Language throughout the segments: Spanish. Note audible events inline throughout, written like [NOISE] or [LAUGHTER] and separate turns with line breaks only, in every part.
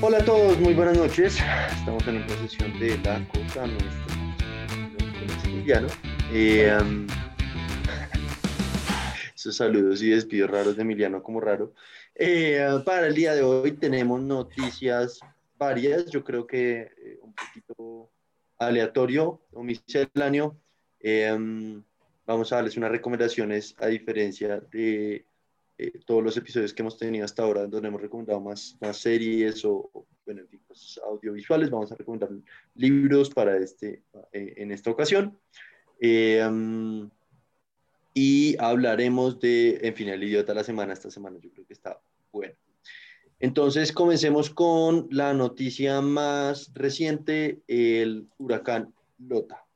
Hola a todos, muy buenas noches. Estamos en una sesión de la cosa nuestra. Emiliano. Eh, um, [LAUGHS] esos saludos y despidos raros de Emiliano como raro. Eh, para el día de hoy tenemos noticias varias, yo creo que eh, un poquito aleatorio o misceláneo. Eh, um, vamos a darles unas recomendaciones a diferencia de eh, todos los episodios que hemos tenido hasta ahora, donde hemos recomendado más, más series o, o, bueno, en fin, cosas audiovisuales. Vamos a recomendar libros para este, eh, en esta ocasión. Eh, um, y hablaremos de, en fin, el idiota de la semana. Esta semana yo creo que está bueno. Entonces, comencemos con la noticia más reciente, el huracán Lota.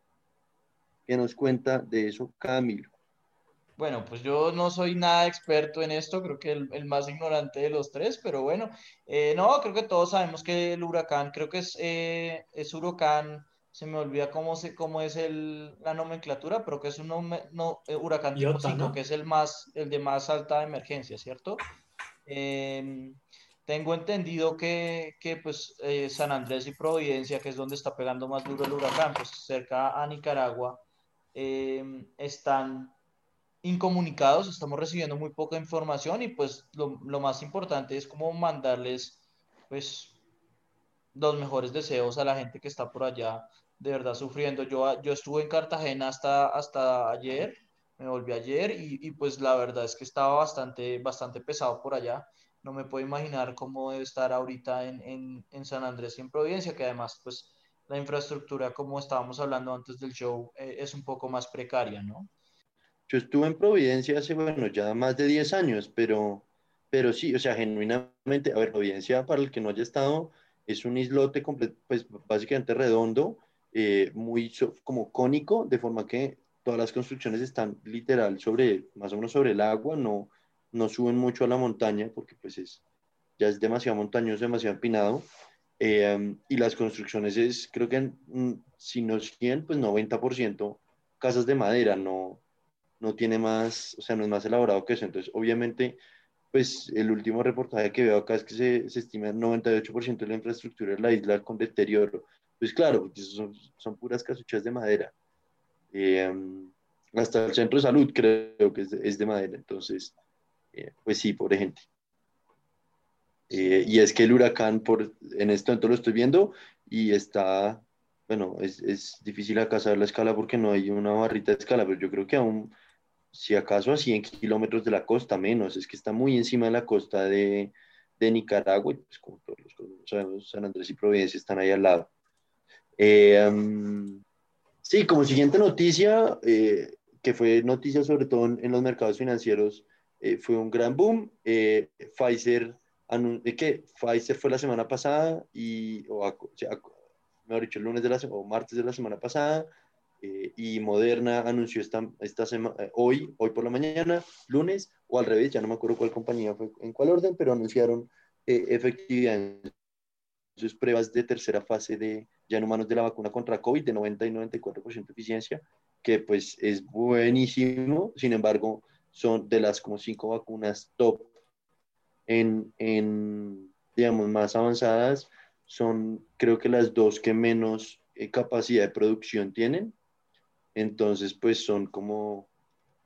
¿Qué nos cuenta de eso, Camilo?
Bueno, pues yo no soy nada experto en esto, creo que el, el más ignorante de los tres, pero bueno, eh, no, creo que todos sabemos que el huracán, creo que es, eh, es huracán, se me olvida cómo, se, cómo es el, la nomenclatura, pero que es un no, eh, huracán tipo 5, ¿no? que es el, más, el de más alta emergencia, ¿cierto? Em, tengo entendido que, que pues San Andrés y Providencia, que es donde está pegando más duro el huracán, pues cerca a Nicaragua, em, están incomunicados, estamos recibiendo muy poca información y pues lo, más importante es como mandarles pues los mejores deseos a la gente que está por allá de verdad sufriendo. Yo, yo estuve en Cartagena hasta, hasta ayer, me volví ayer y, y pues la verdad es que estaba bastante, bastante pesado por allá. No me puedo imaginar cómo debe estar ahorita en, en, en San Andrés y en Providencia, que además pues la infraestructura, como estábamos hablando antes del show, eh, es un poco más precaria, ¿no?
Yo estuve en Providencia hace, bueno, ya más de 10 años, pero, pero sí, o sea, genuinamente, a ver, Providencia, para el que no haya estado, es un islote pues básicamente redondo, eh, muy so, como cónico, de forma que todas las construcciones están literal sobre, más o menos sobre el agua, no, no suben mucho a la montaña, porque pues es, ya es demasiado montañoso, demasiado empinado, eh, y las construcciones es, creo que, mm, si no 100, pues 90% casas de madera, no no tiene más, o sea, no es más elaborado que eso. Entonces, obviamente, pues el último reportaje que veo acá es que se, estima el 98% de la infraestructura de la isla con deterioro. Pues claro, son, puras casuchas de madera. Eh, hasta el centro de salud creo que es de, es de madera. Entonces, eh, pues sí, pobre gente. Eh, y es que el huracán, por, en este momento lo estoy viendo y está, bueno, es, es difícil acá saber la escala porque no hay una barrita de escala, pero yo creo que aún si acaso a 100 kilómetros de la costa, menos, es que está muy encima de la costa de, de Nicaragua, y pues como todos los sabemos, San Andrés y Providencia están ahí al lado. Eh, um, sí, como siguiente noticia, eh, que fue noticia sobre todo en, en los mercados financieros, eh, fue un gran boom. Eh, Pfizer, que Pfizer fue la semana pasada, y, o, o sea, mejor dicho, el lunes de la, o martes de la semana pasada, eh, y Moderna anunció esta, esta semana, eh, hoy, hoy por la mañana, lunes, o al revés, ya no me acuerdo cuál compañía fue, en cuál orden, pero anunciaron eh, efectividad en sus pruebas de tercera fase de ya en humanos de la vacuna contra COVID de 90 y 94% de eficiencia, que pues es buenísimo, sin embargo, son de las como cinco vacunas top en, en digamos, más avanzadas, son creo que las dos que menos eh, capacidad de producción tienen, entonces, pues son como,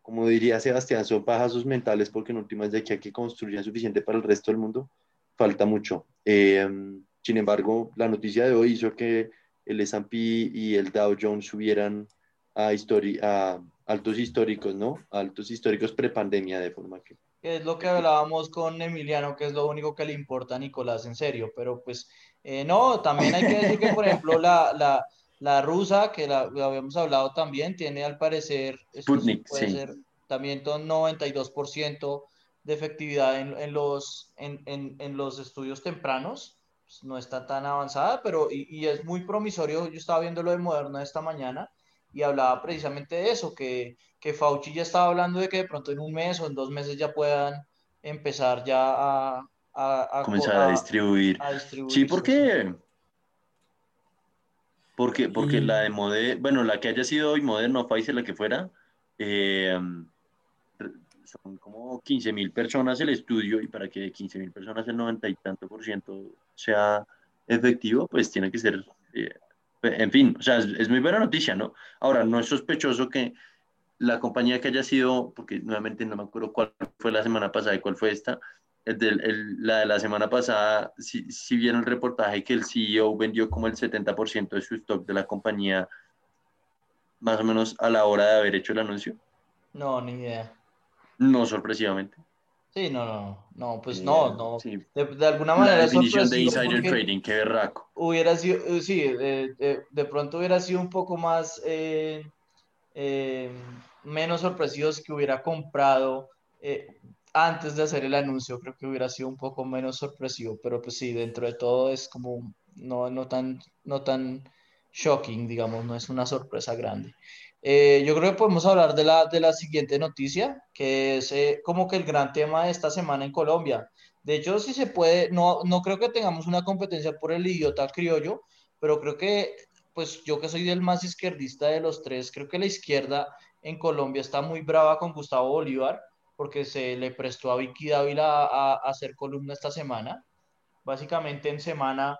como diría Sebastián, son pajazos mentales porque en últimas de aquí a que construyan suficiente para el resto del mundo, falta mucho. Eh, sin embargo, la noticia de hoy hizo que el S&P y el Dow Jones subieran a, a altos históricos, ¿no? A altos históricos prepandemia, de forma que...
Es lo que hablábamos con Emiliano, que es lo único que le importa a Nicolás, en serio, pero pues eh, no, también hay que decir que, por ejemplo, la, la, la rusa, que la, la, habíamos hablado también, tiene al parecer,
Sputnik,
puede
sí.
ser también un 92% de efectividad en, en los, en, en, en, los estudios tempranos. Pues no está tan avanzada, pero y, y, es muy promisorio. Yo estaba viendo lo de Moderna esta mañana y hablaba precisamente de eso, que, que Fauci ya estaba hablando de que de pronto en un mes o en dos meses ya puedan empezar ya a, a,
a comenzar a, a, distribuir.
a, distribuir.
Sí, porque porque, porque la de Moderna, bueno, la que haya sido hoy Moderna o Pfizer, la que fuera, eh, son como 15 mil personas el estudio y para que de 15 mil personas el 90 y tanto por ciento sea efectivo, pues tiene que ser, eh, en fin, o sea, es, muy buena noticia, ¿no? Ahora, no es sospechoso que la compañía que haya sido, porque nuevamente no me acuerdo cuál fue la semana pasada y cuál fue esta, la de la semana pasada, si, si vieron el reportaje que el CEO vendió como el 70% de su stock de la compañía más o menos a la hora de haber hecho el anuncio.
No, ni idea.
No sorpresivamente.
Sí, no, no, no, pues no, no. De, alguna manera.
La definición de insider trading, qué berraco.
Hubiera sido, eh, sí, de, de, pronto hubiera sido un poco más, eh, eh, menos sorpresivos que hubiera comprado antes de hacer el anuncio. Creo que hubiera sido un poco menos sorpresivo, pero pues sí, dentro de todo es como no, no tan, no tan shocking, digamos, no es una sorpresa grande. Eh, yo creo que podemos hablar de la, de la siguiente noticia, que es eh, como que el gran tema de esta semana en Colombia. De hecho, si se puede, no, no creo que tengamos una competencia por el idiota criollo, pero creo que, pues yo que soy del más izquierdista de los tres, creo que la izquierda en Colombia está muy brava con Gustavo Bolívar, porque se le prestó a Vicky Dávila a hacer columna esta semana. Básicamente en semana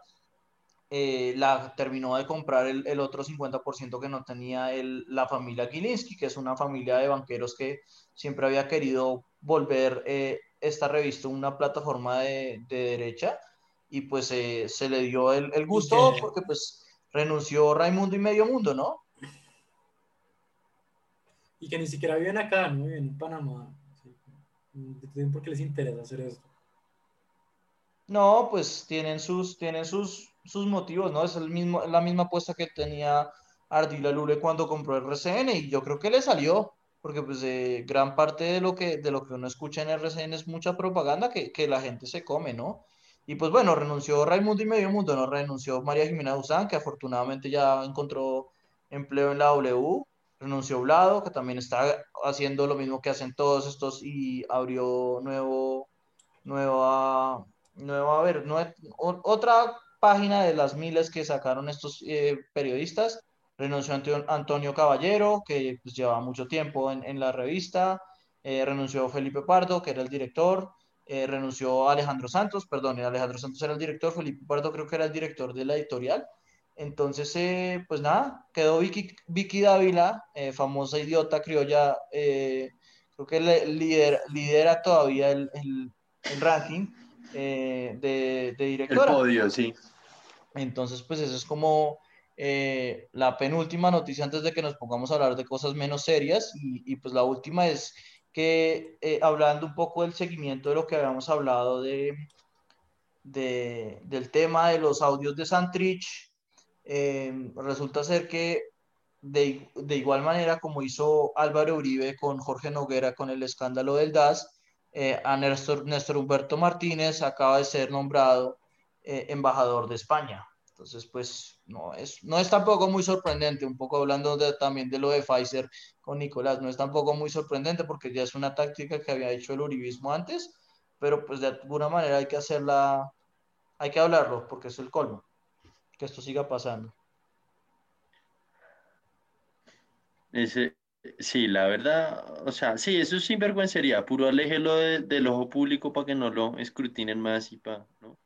eh, la terminó de comprar el, el otro 50% que no tenía el, la familia Gilinski, que es una familia de banqueros que siempre había querido volver eh, esta revista una plataforma de, de derecha y pues eh, se le dio el, el gusto porque pues renunció Raimundo y Medio Mundo, ¿no?
Y que ni siquiera viven acá, ¿no? Viven en Panamá. ¿Por qué les interesa hacer esto?
No, pues tienen sus, tienen sus, sus motivos, ¿no? Es el mismo, la misma apuesta que tenía Ardila Lule cuando compró el RCN y yo creo que le salió, porque pues gran parte de lo, que, de lo que uno escucha en RCN es mucha propaganda que, que la gente se come, ¿no? Y pues bueno, renunció Raimundo y Medio Mundo, no renunció María Jimena Duzán, que afortunadamente ya encontró empleo en la W, renunció Blado, que también está haciendo lo mismo que hacen todos estos y abrió nuevo, nueva, nueva, ver, otra página de las miles que sacaron estos eh, periodistas. Renunció Antonio Caballero, que pues, llevaba mucho tiempo en, la revista. Eh, renunció Felipe Pardo, que era el director. Eh, renunció Alejandro Santos, perdón, Alejandro Santos era el director. Felipe Pardo creo que era el director de la editorial. Entonces, pues nada, quedó Vicky, Vicky Dávila, famosa idiota criolla, creo que lidera, lidera todavía el, el, ranking de, de, directora.
El podio, sí.
Entonces, pues eso es como eh, la penúltima noticia antes de que nos pongamos a hablar de cosas menos serias. Y, pues la última es que eh, hablando un poco del seguimiento de lo que habíamos hablado de, del tema de los audios de Santrich, eh, resulta ser que de, igual manera como hizo Álvaro Uribe con Jorge Noguera con el escándalo del DAS, a Néstor, Néstor Humberto Martínez acaba de ser nombrado eh, embajador de España. Entonces, pues no es, no es tampoco muy sorprendente, un poco hablando también de lo de Pfizer con Nicolás, no es tampoco muy sorprendente porque ya es una táctica que había hecho el uribismo antes, pero pues de alguna manera hay que hacerla, hay que hablarlo porque es el colmo, que esto siga pasando.
Ese, sí, la verdad, o sea, sí, eso es sinvergüencería, puro aléjelo del ojo público para que no lo escrutinen más y para, ¿no?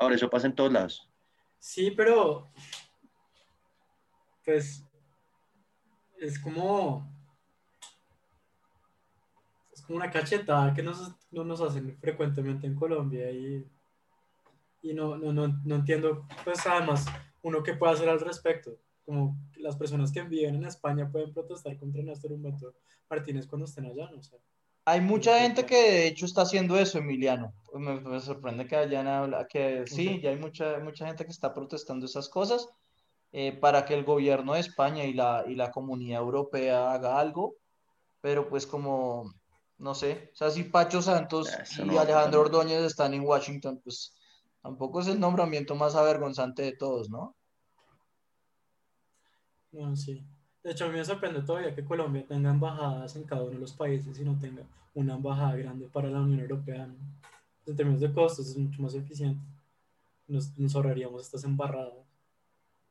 Ahora, eso pasa en todos lados.
Sí, pero pues es como es como una cachetada que nos, no nos hacen frecuentemente en Colombia y, y no, no, no, no, entiendo pues además uno que puede hacer al respecto. Como las personas que viven en España pueden protestar contra Néstor Humberto Martínez cuando estén allá, no sé.
Hay mucha gente que de hecho está haciendo eso, Emiliano. Me, sorprende que hayan hablado, que sí, ya hay mucha, mucha gente que está protestando esas cosas eh, para que el gobierno de España y la, y la comunidad europea haga algo, pero pues como, no sé, o sea, si Pacho Santos y Alejandro Ordóñez están en Washington, pues tampoco es el nombramiento más avergonzante de todos, ¿no?
No, sí. De hecho, a mí me sorprende todavía que Colombia tenga embajadas en cada uno de los países y no tenga una embajada grande para la Unión Europea. En términos de costos es mucho más eficiente. Nos, ahorraríamos estas embarradas.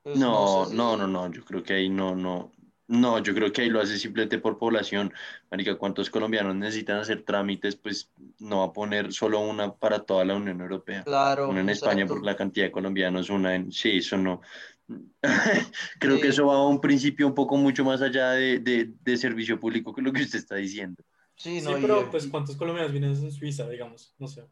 Pues no, no, no, no, yo creo que ahí no, no. No, yo creo que ahí lo hace simplemente por población. Marica, ¿cuántos colombianos necesitan hacer trámites? Pues no va a poner solo una para toda la Unión Europea.
Claro.
Una en España
exacto.
por la cantidad de colombianos, una en... Sí, eso no. [LAUGHS] Creo
Sí.
que eso va a un principio un poco mucho más allá de, de- de servicio público que lo que usted está diciendo.
Sí,
Sí,
no, y-
pero pues ¿cuántos colombianos vienen en Suiza, digamos? No sé.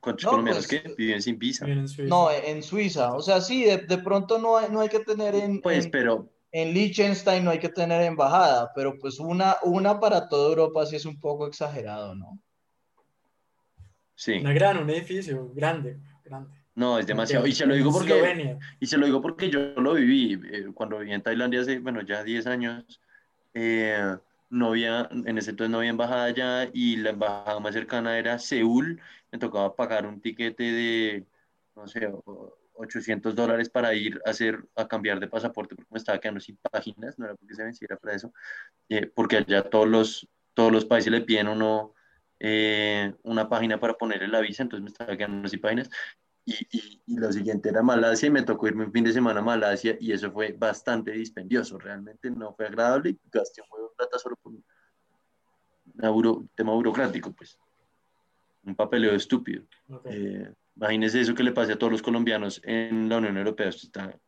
¿Cuántos
No,
colombianos
pues,
que viven sin visa?
En Suiza.
no, en Suiza. O sea, sí, de, de pronto no hay, no hay que tener en,
Pues,
en,
pero
en Liechtenstein, no hay que tener embajada, pero pues una, una para toda Europa sí es un poco exagerado, ¿no?
sí.
Una gran, un edificio grande, grande.
No, es demasiado. Y se lo digo porque... Y se lo digo porque yo lo viví eh, cuando viví en Tailandia hace, bueno, ya 10 años. eh, no había, en ese entonces no había embajada allá y la embajada más cercana era Seúl. Me tocaba pagar un tiquete de, no sé, o- 800 dólares para ir a hacer, a cambiar de pasaporte porque me estaba quedando sin páginas, no era porque se venciera para eso, eh, porque allá todos los, todos los países le piden uno eh, una página para ponerle la visa, entonces me estaba quedando sin páginas y, y, y lo siguiente era Malasia y me tocó irme un fin de semana a Malasia y eso fue bastante dispendioso, realmente no fue agradable y gasté un huevo de plata solo por un buro- tema burocrático, pues, un papeleo estúpido.
Ok.
Eh, imagínese eso que le pase a todos los colombianos en la Unión Europea, está,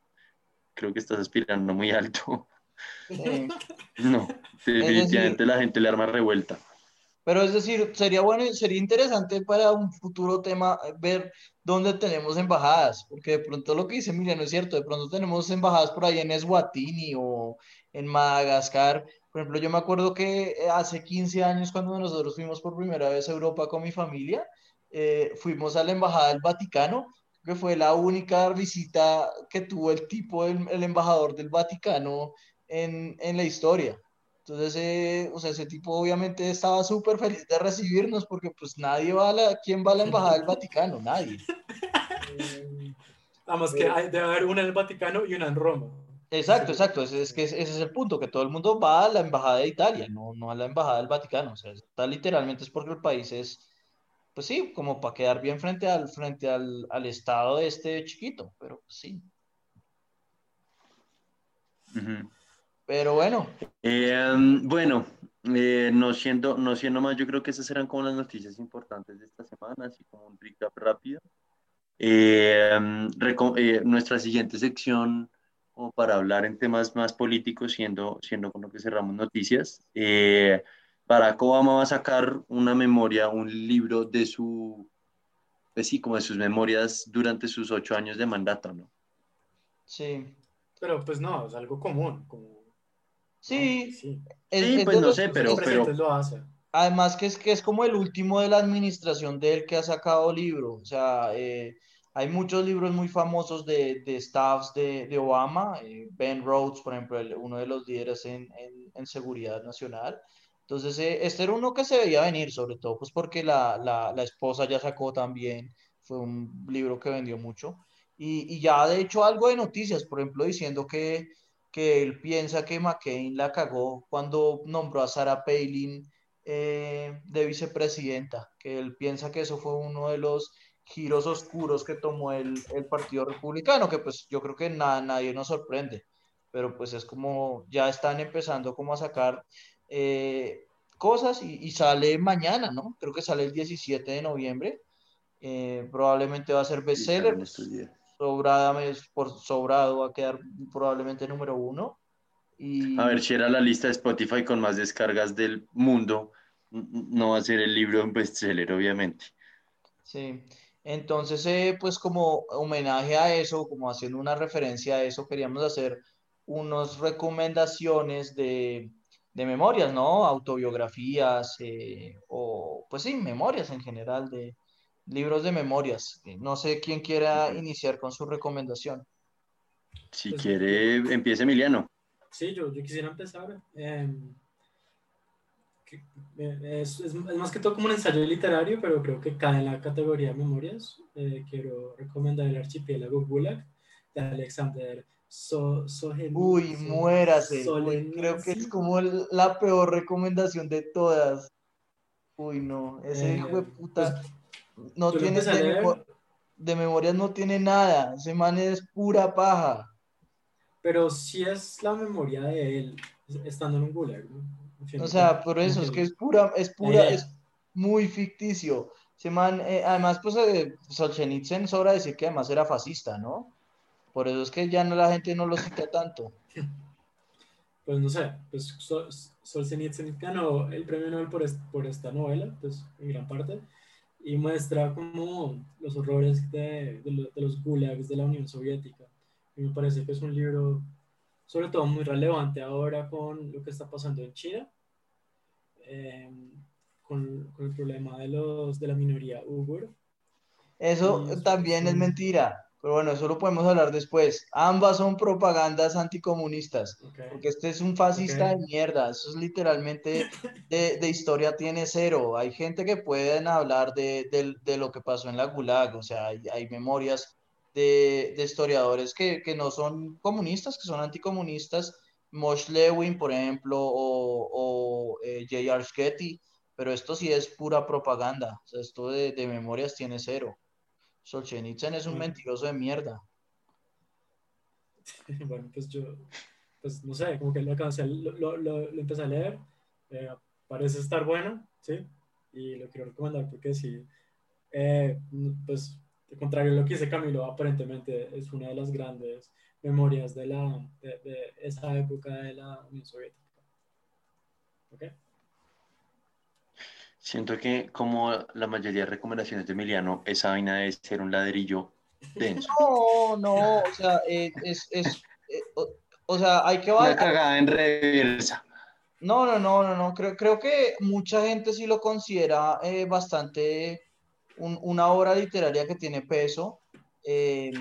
creo que estás aspirando muy alto.
Sí.
No, definitivamente la gente le arma revuelta.
Pero es decir, sería bueno, y sería interesante para un futuro tema ver dónde tenemos embajadas, porque de pronto lo que dice Emiliano es cierto, de pronto tenemos embajadas por ahí en Eswatini o en Madagascar. Por ejemplo, yo me acuerdo que hace 15 años cuando nosotros fuimos por primera vez a Europa con mi familia, eh, fuimos a la Embajada del Vaticano, que fue la única visita que tuvo el tipo, el, el embajador del Vaticano en, en la historia. Entonces, eh, o sea, ese tipo obviamente estaba súper feliz de recibirnos porque pues nadie va a la, ¿quién va a la embajada del Vaticano? Nadie. [LAUGHS] Eh,
Además que hay- debe haber una en el Vaticano y una en Roma.
Exacto, exacto, ese es que ese es el punto, que todo el mundo va a la embajada de Italia, no, no a la embajada del Vaticano, o sea, está literalmente es porque el país es, pues sí, como para quedar bien frente al, frente al, al estado de este chiquito, pero pues sí, pero bueno,
Eh, bueno, eh, no, siendo, no siendo más, yo creo que esas eran como las noticias importantes de esta semana, así como un recap rápido. Eh, reco- eh, nuestra siguiente sección, como para hablar en temas más políticos, siendo, siendo con lo que cerramos noticias, eh, Barack Obama va a sacar una memoria, un libro de su, pues sí, como de sus memorias durante sus ocho años de mandato, ¿no?
sí,
Pero pues no, es algo común. Como,
sí,
sí.
es-
Sí,
es
pues no
los-
sé, pero-
Los presidentes lo hacen.
Además que es que es como el último de la administración de él que ha sacado libro. O sea, eh, hay muchos libros muy famosos de, de staffs de, de Obama. eh, Ben Rhodes, por ejemplo, el- uno de los líderes en, en- en seguridad nacional. Entonces, eh, este era uno que se veía venir, sobre todo pues porque la, la, la esposa ya sacó también. Fue un libro que vendió mucho. Y, y ya de hecho algo de noticias, por ejemplo, diciendo que, que él piensa que McCain la cagó cuando nombró a Sarah Palin eh, de vicepresidenta, que él piensa que eso fue uno de los giros oscuros que tomó el, el Partido Republicano, que pues yo creo que nada, nadie nos sorprende, pero pues es como ya están empezando como a sacar eh, cosas y, y sale mañana, ¿no? Creo que sale el 17 de noviembre, eh, probablemente va a ser bestseller,
días.
sobrada, por sobrado va a quedar probablemente número uno. Y...
A ver, si era la lista de Spotify con más descargas del mundo, no va a ser el libro un bestseller, obviamente.
Sí, entonces, eh, pues como homenaje a eso, como haciendo una referencia a eso, queríamos hacer unas recomendaciones de, de memorias, ¿no? Autobiografías, eh, o pues sí, memorias en general, de libros de memorias. Eh, No sé quién quiera iniciar con su recomendación.
Si
Pues-
quiere, empiece Emiliano.
Sí, yo, yo quisiera empezar. eh, que- eh, es, es- es más que todo como un ensayo literario, pero creo que cae en la categoría de memorias. Eh, quiero recomendar El archipiélago Gulag de Alexander so,
Uy,
So-
muérase. Creo que es como la peor recomendación de todas. Uy, no, ese
Eh,
hijo de puta
pues,
no tiene de, memo- de memorias no tiene nada. Ese man es pura paja.
Pero sí es la memoria de él estando en un gulag. ¿no?
O sea, por eso es que es pura, es pura, es muy ficticio. Se man, eh, además, pues eh, Solzhenitsyn sobra decir que además era fascista, ¿no? Por eso es que ya no, la gente no lo cita tanto. [LAUGHS]
Pues no sé, pues Sol, Solzhenitsyn ganó el premio Nobel por, por esta novela, pues en gran parte, y muestra como los horrores de, de, de los gulags de la Unión Soviética. Y me parece que es un libro sobre todo muy relevante ahora con lo que está pasando en China, eh, con, con, el problema de, los, de la minoría uigur.
Eso también es mentira, pero bueno, eso lo podemos hablar después. Ambas son propagandas anticomunistas, okay. porque este es un fascista okay. de mierda, eso es literalmente de, de, historia tiene cero. Hay gente que pueden hablar de, de, de lo que pasó en la Gulag, o sea, hay, hay memorias de, de historiadores que, que, no son comunistas, que son anticomunistas, Mosh Lewin, por ejemplo, o, o eh, J.R. Getty, pero esto sí es pura propaganda, o sea, esto de, de memorias tiene cero. Solzhenitsyn es un mentiroso de mierda. [LAUGHS]
Bueno, pues yo, pues no sé, como que lo, lo, lo, lo empecé a leer, eh, parece estar bueno, ¿sí? Y lo quiero recomendar porque sí, eh, pues de contrario a lo que dice Camilo, aparentemente es una de las grandes memorias de, la, de, de esa época de la Unión Soviética. ¿Ok?
Siento que como la mayoría de recomendaciones de Emiliano, esa vaina debe ser un ladrillo denso.
No, no, o sea, eh, es, es eh, o, o, sea, hay que...
Una cagada en reversa.
No, no, no, no, no, creo, creo que mucha gente sí lo considera eh, bastante un, una obra literaria que tiene peso, eh,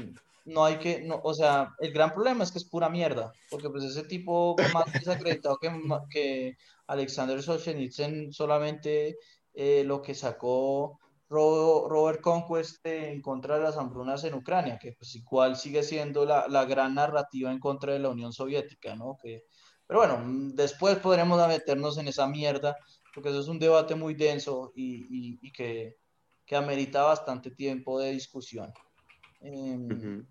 no hay que, no, o sea, el gran problema es que es pura mierda, porque pues ese tipo más desacreditado que, que Alexander Solzhenitsyn solamente eh, lo que sacó Robert Conquest en contra de las hambrunas en Ucrania, que pues igual sigue siendo la, la gran narrativa en contra de la Unión Soviética, ¿no? Que, pero bueno, después podremos meternos en esa mierda, porque eso es un debate muy denso y, y, y que que amerita bastante tiempo de discusión. Eh, uh -huh.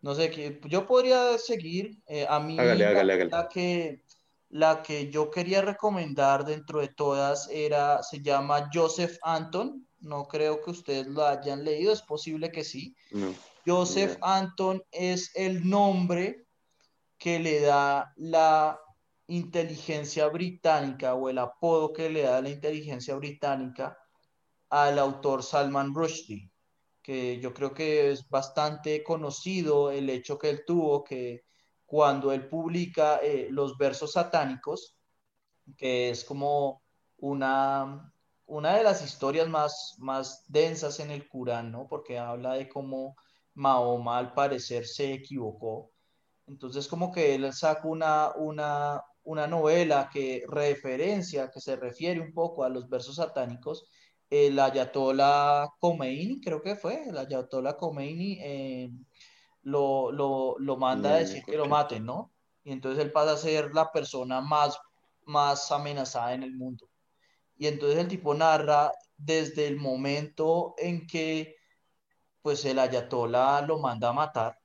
No sé, yo podría seguir. Eh, a mí
hágale, hágale, hágale.
que, la que yo quería recomendar dentro de todas era, se llama Joseph Anton. No creo que ustedes lo hayan leído, es posible que sí.
No.
Joseph no. Anton es el nombre que le da la inteligencia británica o el apodo que le da la inteligencia británica al autor Salman Rushdie, que yo creo que es bastante conocido el hecho que él tuvo que cuando él publica eh, los versos satánicos, que es como una, una de las historias más, más densas en el Corán, ¿no? Porque habla de cómo Mahoma al parecer se equivocó. Entonces como que él saca una, una, una novela que referencia, que se refiere un poco a los versos satánicos el Ayatollah Khomeini, creo que fue, el Ayatollah Khomeini eh, lo, lo, lo, manda a decir que lo maten, ¿no? Y entonces él pasa a ser la persona más, más amenazada en el mundo. Y entonces el tipo narra desde el momento en que pues el Ayatollah lo manda a matar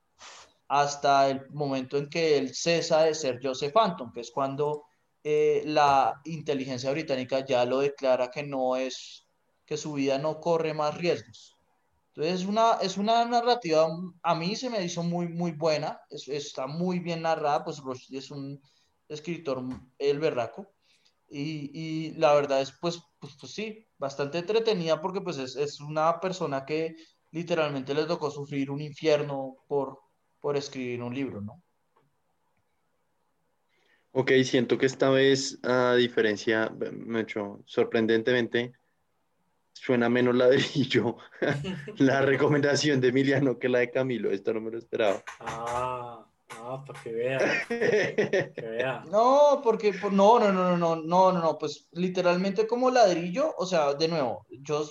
hasta el momento en que él cesa de ser Joseph Anton, que es cuando eh, la inteligencia británica ya lo declara que no es que su vida no corre más riesgos. Entonces es una, es una narrativa, a mí se me hizo muy, muy buena, es, está muy bien narrada, pues Rushdie es un escritor, el berraco, y, y la verdad es, pues, pues, pues, sí, bastante entretenida porque pues es, es una persona que literalmente le tocó sufrir un infierno por, por escribir un libro, ¿no?
Ok, siento que esta vez, a diferencia, mucho, sorprendentemente, suena menos ladrillo [LAUGHS] [LAUGHS] la recomendación de Emiliano que la de Camilo. Esto no me lo esperaba.
Ah, ah para que vea. que vea. [LAUGHS]
No, porque no, no, no, no, no, no, no, pues literalmente como ladrillo, o sea, de nuevo, yo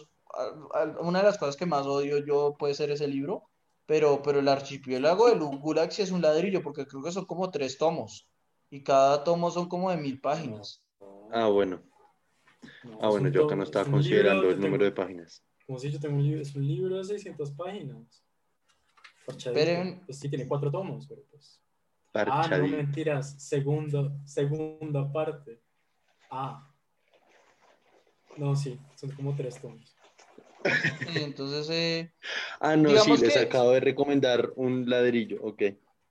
una de las cosas que más odio yo puede ser ese libro, pero, pero el archipiélago de Gulag sí es un ladrillo, porque creo que son como tres tomos, y cada tomo son como de mil páginas.
Ah, bueno. No, ah, bueno, yo acá no estaba considerando el número tengo, de páginas.
Como si yo tengo un libro, es un libro de 600 páginas. Pero, pues sí, tiene cuatro tomos, pero pues. Ah, no mentiras. Segundo, segunda parte. Ah. No, sí, son como tres tomos. [LAUGHS]
entonces. Eh,
ah, no, sí, les acabo de recomendar un ladrillo, ok.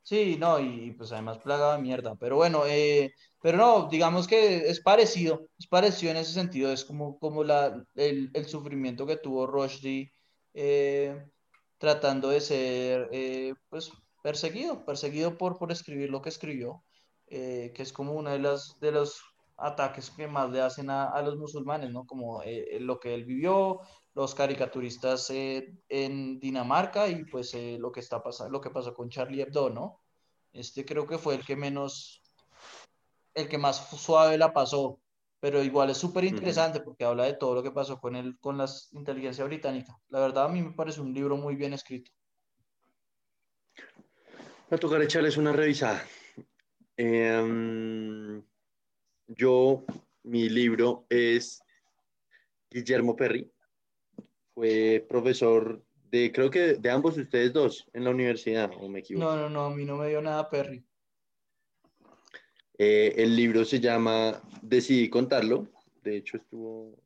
Sí, no, y pues además plaga de mierda. Pero bueno, eh, pero no, digamos que es parecido, es parecido en ese sentido. Es como, como la, el, el sufrimiento que tuvo Rushdie eh, tratando de ser, eh, pues, perseguido, perseguido por, por escribir lo que escribió, que es como uno de, las, de los ataques que más le hacen a, a los musulmanes, ¿no? Como lo que él vivió, los caricaturistas eh, en Dinamarca y pues eh, lo que está pasando, lo que pasó con Charlie Hebdo, ¿no? Este creo que fue el que menos, el que más suave la pasó, pero igual es súper interesante porque habla de todo lo que pasó con él, con la inteligencia británica. La verdad a mí me parece un libro muy bien escrito.
Va a tocar echarles una revisada. Em, yo, mi libro es Guillermo Perry, fue profesor de, creo que de ambos ustedes dos en la universidad, o me equivoco.
No, no, no, a mí no me dio nada Perry.
Eh, el libro se llama Decidí contarlo, de hecho estuvo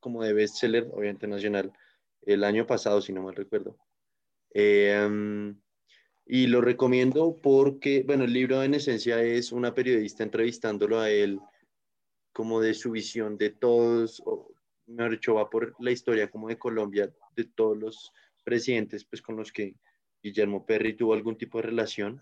como de bestseller, obviamente nacional, el año pasado, si no mal recuerdo. Eh, y lo recomiendo porque, bueno, el libro en esencia es una periodista entrevistándolo a él como de su visión de todos, mejor dicho, va por la historia como de Colombia, de todos los presidentes pues con los que Guillermo Perry tuvo algún tipo de relación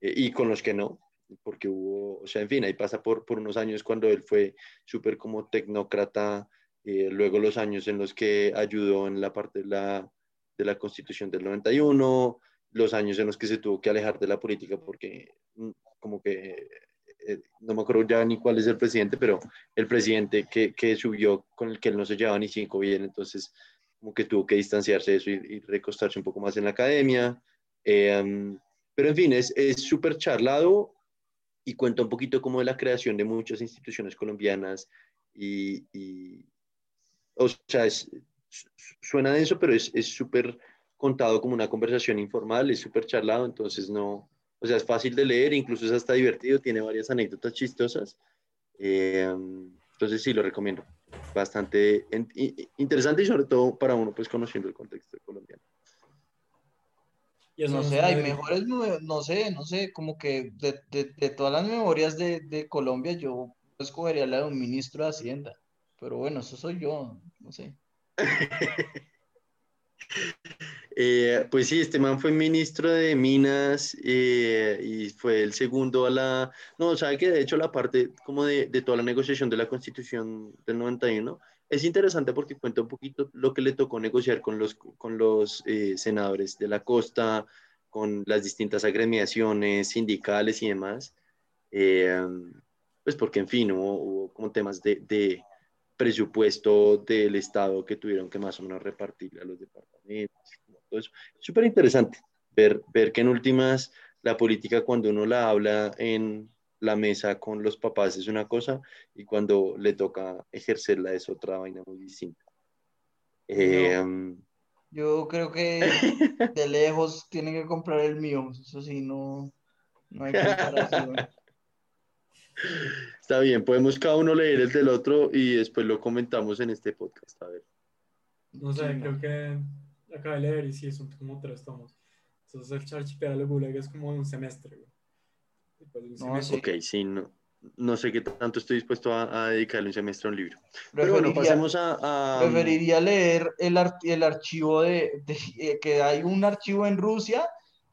eh, y con los que no, porque hubo, o sea, en fin, ahí pasa por, por unos años cuando él fue súper como tecnócrata, eh, luego los años en los que ayudó en la parte de la, de la constitución del 91, los años en los que se tuvo que alejar de la política porque mm, como que eh, no me acuerdo ya ni cuál es el presidente, pero el presidente que, que, subió con el que él no se llevaba ni cinco bien, entonces como que tuvo que distanciarse de eso y, recostarse un poco más en la academia. Eh, pero en fin, es súper charlado y cuenta un poquito como de la creación de muchas instituciones colombianas y, y o sea, es, suena denso, pero es súper contado como una conversación informal, es súper charlado, entonces no, o sea, es fácil de leer, incluso es hasta divertido, tiene varias anécdotas chistosas. Eh, entonces sí, lo recomiendo. Bastante interesante y sobre todo para uno, pues conociendo el contexto colombiano.
No sé, hay mejores, no sé, no sé, como que de, de, todas las memorias de, de, Colombia yo escogería la de un ministro de Hacienda. Pero bueno, eso soy yo, no sé. [LAUGHS]
Eh, pues sí, este man fue ministro de Minas eh, y fue el segundo a la... No, sabe que de hecho la parte como de, toda la negociación de la constitución del 91 es interesante porque cuenta un poquito lo que le tocó negociar con los, con los eh, senadores de la costa, con las distintas agremiaciones sindicales y demás. pues porque en fin hubo, como temas de, de presupuesto del Estado que tuvieron que más o menos repartirle a los departamentos todo eso. Súper interesante ver, ver que en últimas la política cuando uno la habla en la mesa con los papás es una cosa y cuando le toca ejercerla es otra vaina muy distinta.
Em, yo creo que de lejos tienen que comprar el mío, eso sí, no, no hay comparación. [LAUGHS]
Está bien, podemos cada uno leer el del otro y después lo comentamos en este podcast. A ver.
No sé, creo que acabé de leer y sí, son como tres tomos. Entonces el Archipiélago Gulag es como un semestre,
No, Ok, sí, no, no sé qué tanto estoy dispuesto a, dedicarle un semestre a un libro. Pero bueno, pasemos a,
Preferiría leer el, el archivo de, eh, que hay un archivo en Rusia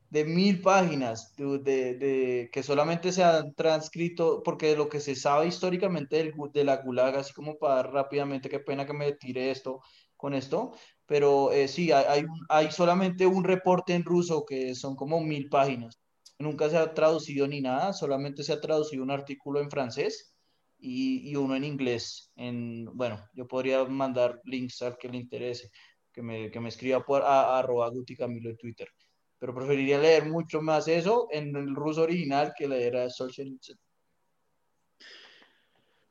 de mil páginas de, de, que solamente se han transcrito, porque de lo que se sabe históricamente del, de la Gulag, así como para rápidamente, qué pena que me tire esto con esto, pero eh, sí, hay, hay, solamente un reporte en ruso que son como mil páginas. Nunca se ha traducido ni nada, solamente se ha traducido un artículo en francés y, y uno en inglés. En, bueno, yo podría mandar links al que le interese, que me, que me escriba por a, arroba Guti Camilo en Twitter. Pero preferiría leer mucho más eso en el ruso original que leer a Solzhenitsyn.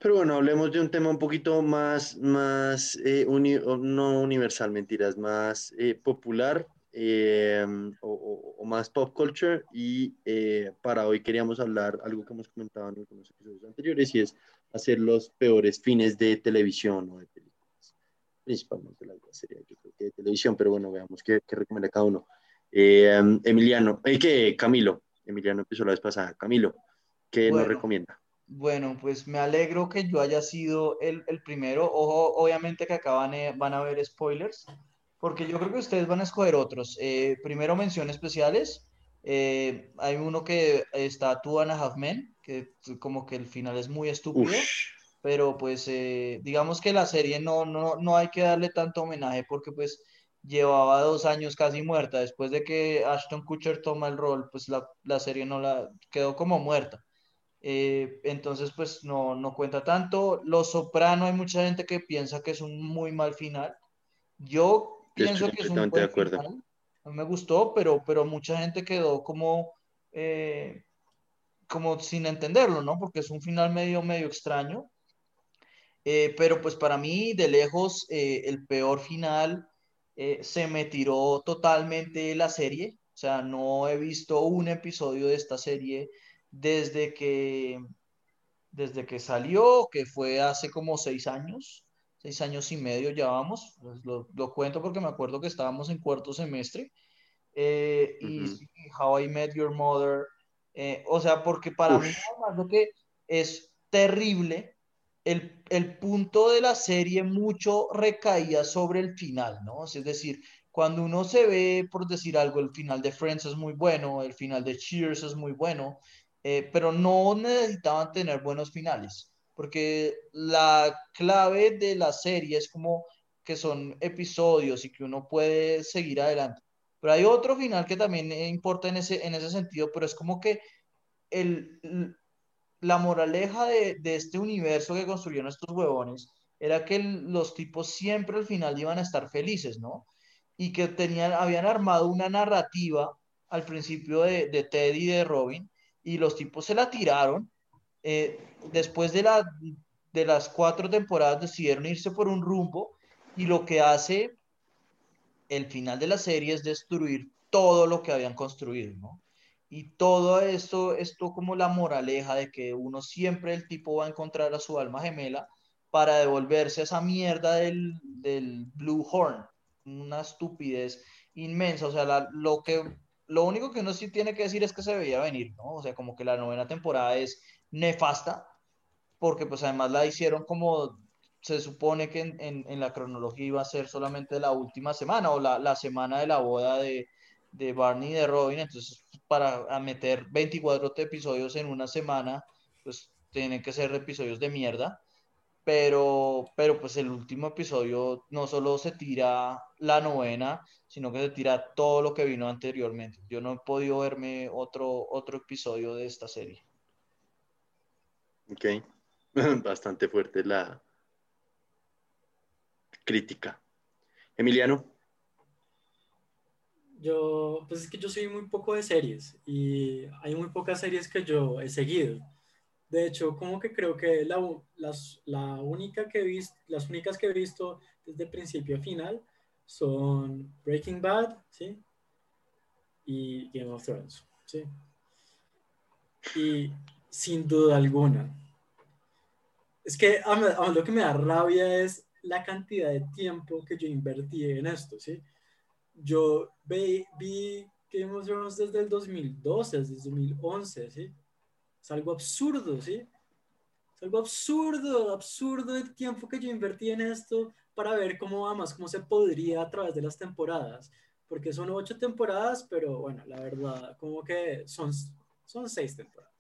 Pero bueno, hablemos de un tema un poquito más, más eh, no universal, mentiras, más eh, popular. eh, o, más pop culture y para hoy queríamos hablar algo que hemos comentado en algunos episodios anteriores y es hacer los peores fines de televisión o de películas, principalmente la serie yo creo que de televisión, pero bueno, veamos qué, qué recomienda cada uno. Emiliano, que Camilo, Emiliano empezó la vez pasada, Camilo, ¿qué nos recomienda?
Bueno, pues me alegro que yo haya sido el, el primero. Ojo, obviamente que acá van, van a haber spoilers, porque yo creo que ustedes van a escoger otros. Eh, primero, menciones especiales. Eh, hay uno que está Two and a Half Men, que como que el final es muy estúpido, pero pues eh, digamos que la serie no, no, no hay que darle tanto homenaje porque pues llevaba dos años casi muerta. Después de que Ashton Kutcher toma el rol, pues la, la serie no la quedó como muerta. Entonces, pues no, no cuenta tanto. Los Soprano, hay mucha gente que piensa que es un muy mal final. Yo pienso que es un buen acuerdo. Final. No me gustó, pero, pero mucha gente quedó como, eh, como sin entenderlo, ¿no? Porque es un final medio, medio extraño. Eh, pero pues para mí, de lejos, eh, el peor final se me tiró totalmente la serie. O sea, no he visto un episodio de esta serie desde que, desde que salió, que fue hace como seis años seis años y medio llevamos, pues lo, lo, cuento porque me acuerdo que estábamos en cuarto semestre, eh, y How I Met Your Mother, eh, o sea, porque para mí más lo que es terrible, el, el, punto de la serie mucho recaía sobre el final, ¿no? Es decir, cuando uno se ve, por decir algo, el final de Friends es muy bueno, el final de Cheers es muy bueno, eh, pero no necesitaban tener buenos finales porque la clave de la serie es como que son episodios y que uno puede seguir adelante. Pero hay otro final que también importa en ese, en ese sentido, pero es como que el, la moraleja de, de este universo que construyeron estos huevones era que los tipos siempre al final iban a estar felices, ¿no? Y que tenían, habían armado una narrativa al principio de, de Ted y de Robin, y los tipos se la tiraron eh, después de, la, de las cuatro temporadas decidieron irse por un rumbo y lo que hace el final de la serie es destruir todo lo que habían construido. Y todo esto, esto como la moraleja de que uno siempre el tipo va a encontrar a su alma gemela para devolverse a esa mierda del, del Blue Horn, una estupidez inmensa, o sea, lo que lo único que uno sí tiene que decir es que se veía venir, ¿no? O sea, como que la novena temporada es nefasta, porque pues además la hicieron como se supone que en, en, la cronología iba a ser solamente la última semana o la, la semana de la boda de, de, Barney y de Robin, entonces para meter 24 episodios en una semana, pues tienen que ser episodios de mierda, pero, pero pues el último episodio no solo se tira la novena, sino que se tira todo lo que vino anteriormente. Yo no he podido verme otro, otro episodio de esta serie.
Ok, [LAUGHS] bastante fuerte la crítica. Emiliano.
Yo, pues es que yo soy muy poco de series y hay muy pocas series que yo he seguido. De hecho, como que creo que la, las, la única que he visto, las únicas que he visto desde principio a final son Breaking Bad, ¿sí? Y Game of Thrones, ¿sí? Y sin duda alguna, es que a, lo que me da rabia es la cantidad de tiempo que yo invertí en esto, ¿sí? Yo vi, vi Game of Thrones desde el 2012, desde el 2011, ¿sí? Es algo absurdo, ¿sí? Es algo absurdo, absurdo el tiempo que yo invertí en esto para ver cómo, además, cómo se podría a través de las temporadas. Porque son ocho temporadas, pero bueno, la verdad, como que son, son seis temporadas.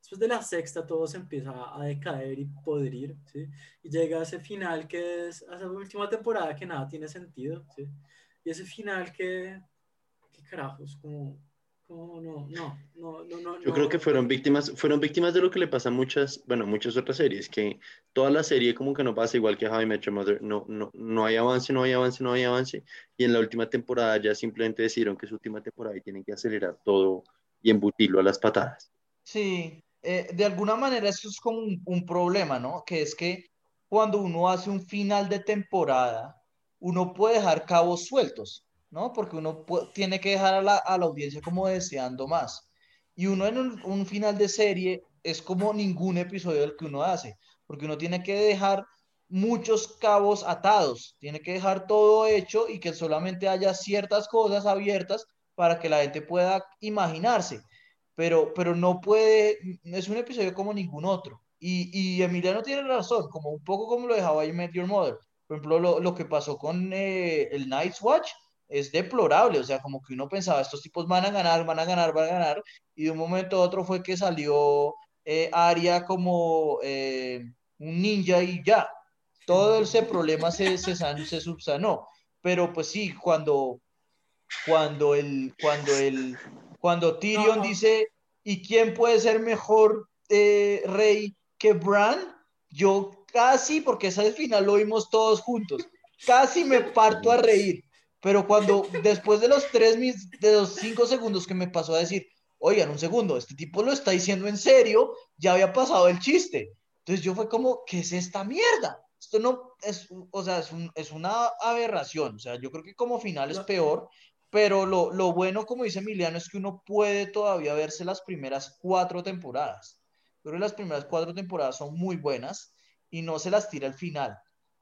Después de la sexta todo se empieza a decaer y podrir, ¿sí? Y llega ese final que es, esa última temporada que nada tiene sentido, ¿sí? Y ese final que, ¿qué carajos? Como no, no, no, no, no.
Yo creo que fueron víctimas, fueron víctimas de lo que le pasa a muchas, bueno, muchas otras series, que toda la serie como que no pasa igual que How I Met Your Mother, no, no, no hay avance, no hay avance, no hay avance, y en la última temporada ya simplemente decidieron que es su última temporada y tienen que acelerar todo y embutirlo a las patadas.
Sí, eh, de alguna manera eso es como un, problema, ¿no? Que es que cuando uno hace un final de temporada, uno puede dejar cabos sueltos. ¿No? Porque uno tiene que dejar a la, audiencia como deseando más. Y uno en un, final de serie es como ningún episodio del que uno hace, porque uno tiene que dejar muchos cabos atados, tiene que dejar todo hecho y que solamente haya ciertas cosas abiertas para que la gente pueda imaginarse, pero, pero no puede, es un episodio como ningún otro. Y, y Emiliano tiene razón, como un poco como lo dejaba I Met Your Mother. Por ejemplo, lo, lo que pasó con eh, el Night's Watch, es deplorable, o sea, como que uno pensaba, estos tipos van a ganar, van a ganar, van a ganar, y de un momento a otro fue que salió eh, Aria como eh, un ninja y ya, todo ese problema se, se, se, subsanó, pero pues sí, cuando, cuando el, cuando el, cuando Tyrion dice, ¿y quién puede ser mejor eh, rey que Bran? Yo casi, porque esa final lo vimos todos juntos, casi me parto a reír pero cuando después de los tres, de los cinco segundos que me pasó a decir, oigan, un segundo, este tipo lo está diciendo en serio, ya había pasado el chiste. Entonces yo fue como, ¿qué es esta mierda? Esto no es, o sea, es, un, es una aberración. O sea, yo creo que como final es peor, pero lo, lo bueno, como dice Emiliano, es que uno puede todavía verse las primeras cuatro temporadas. Creo que las primeras cuatro temporadas son muy buenas y no se las tira al final.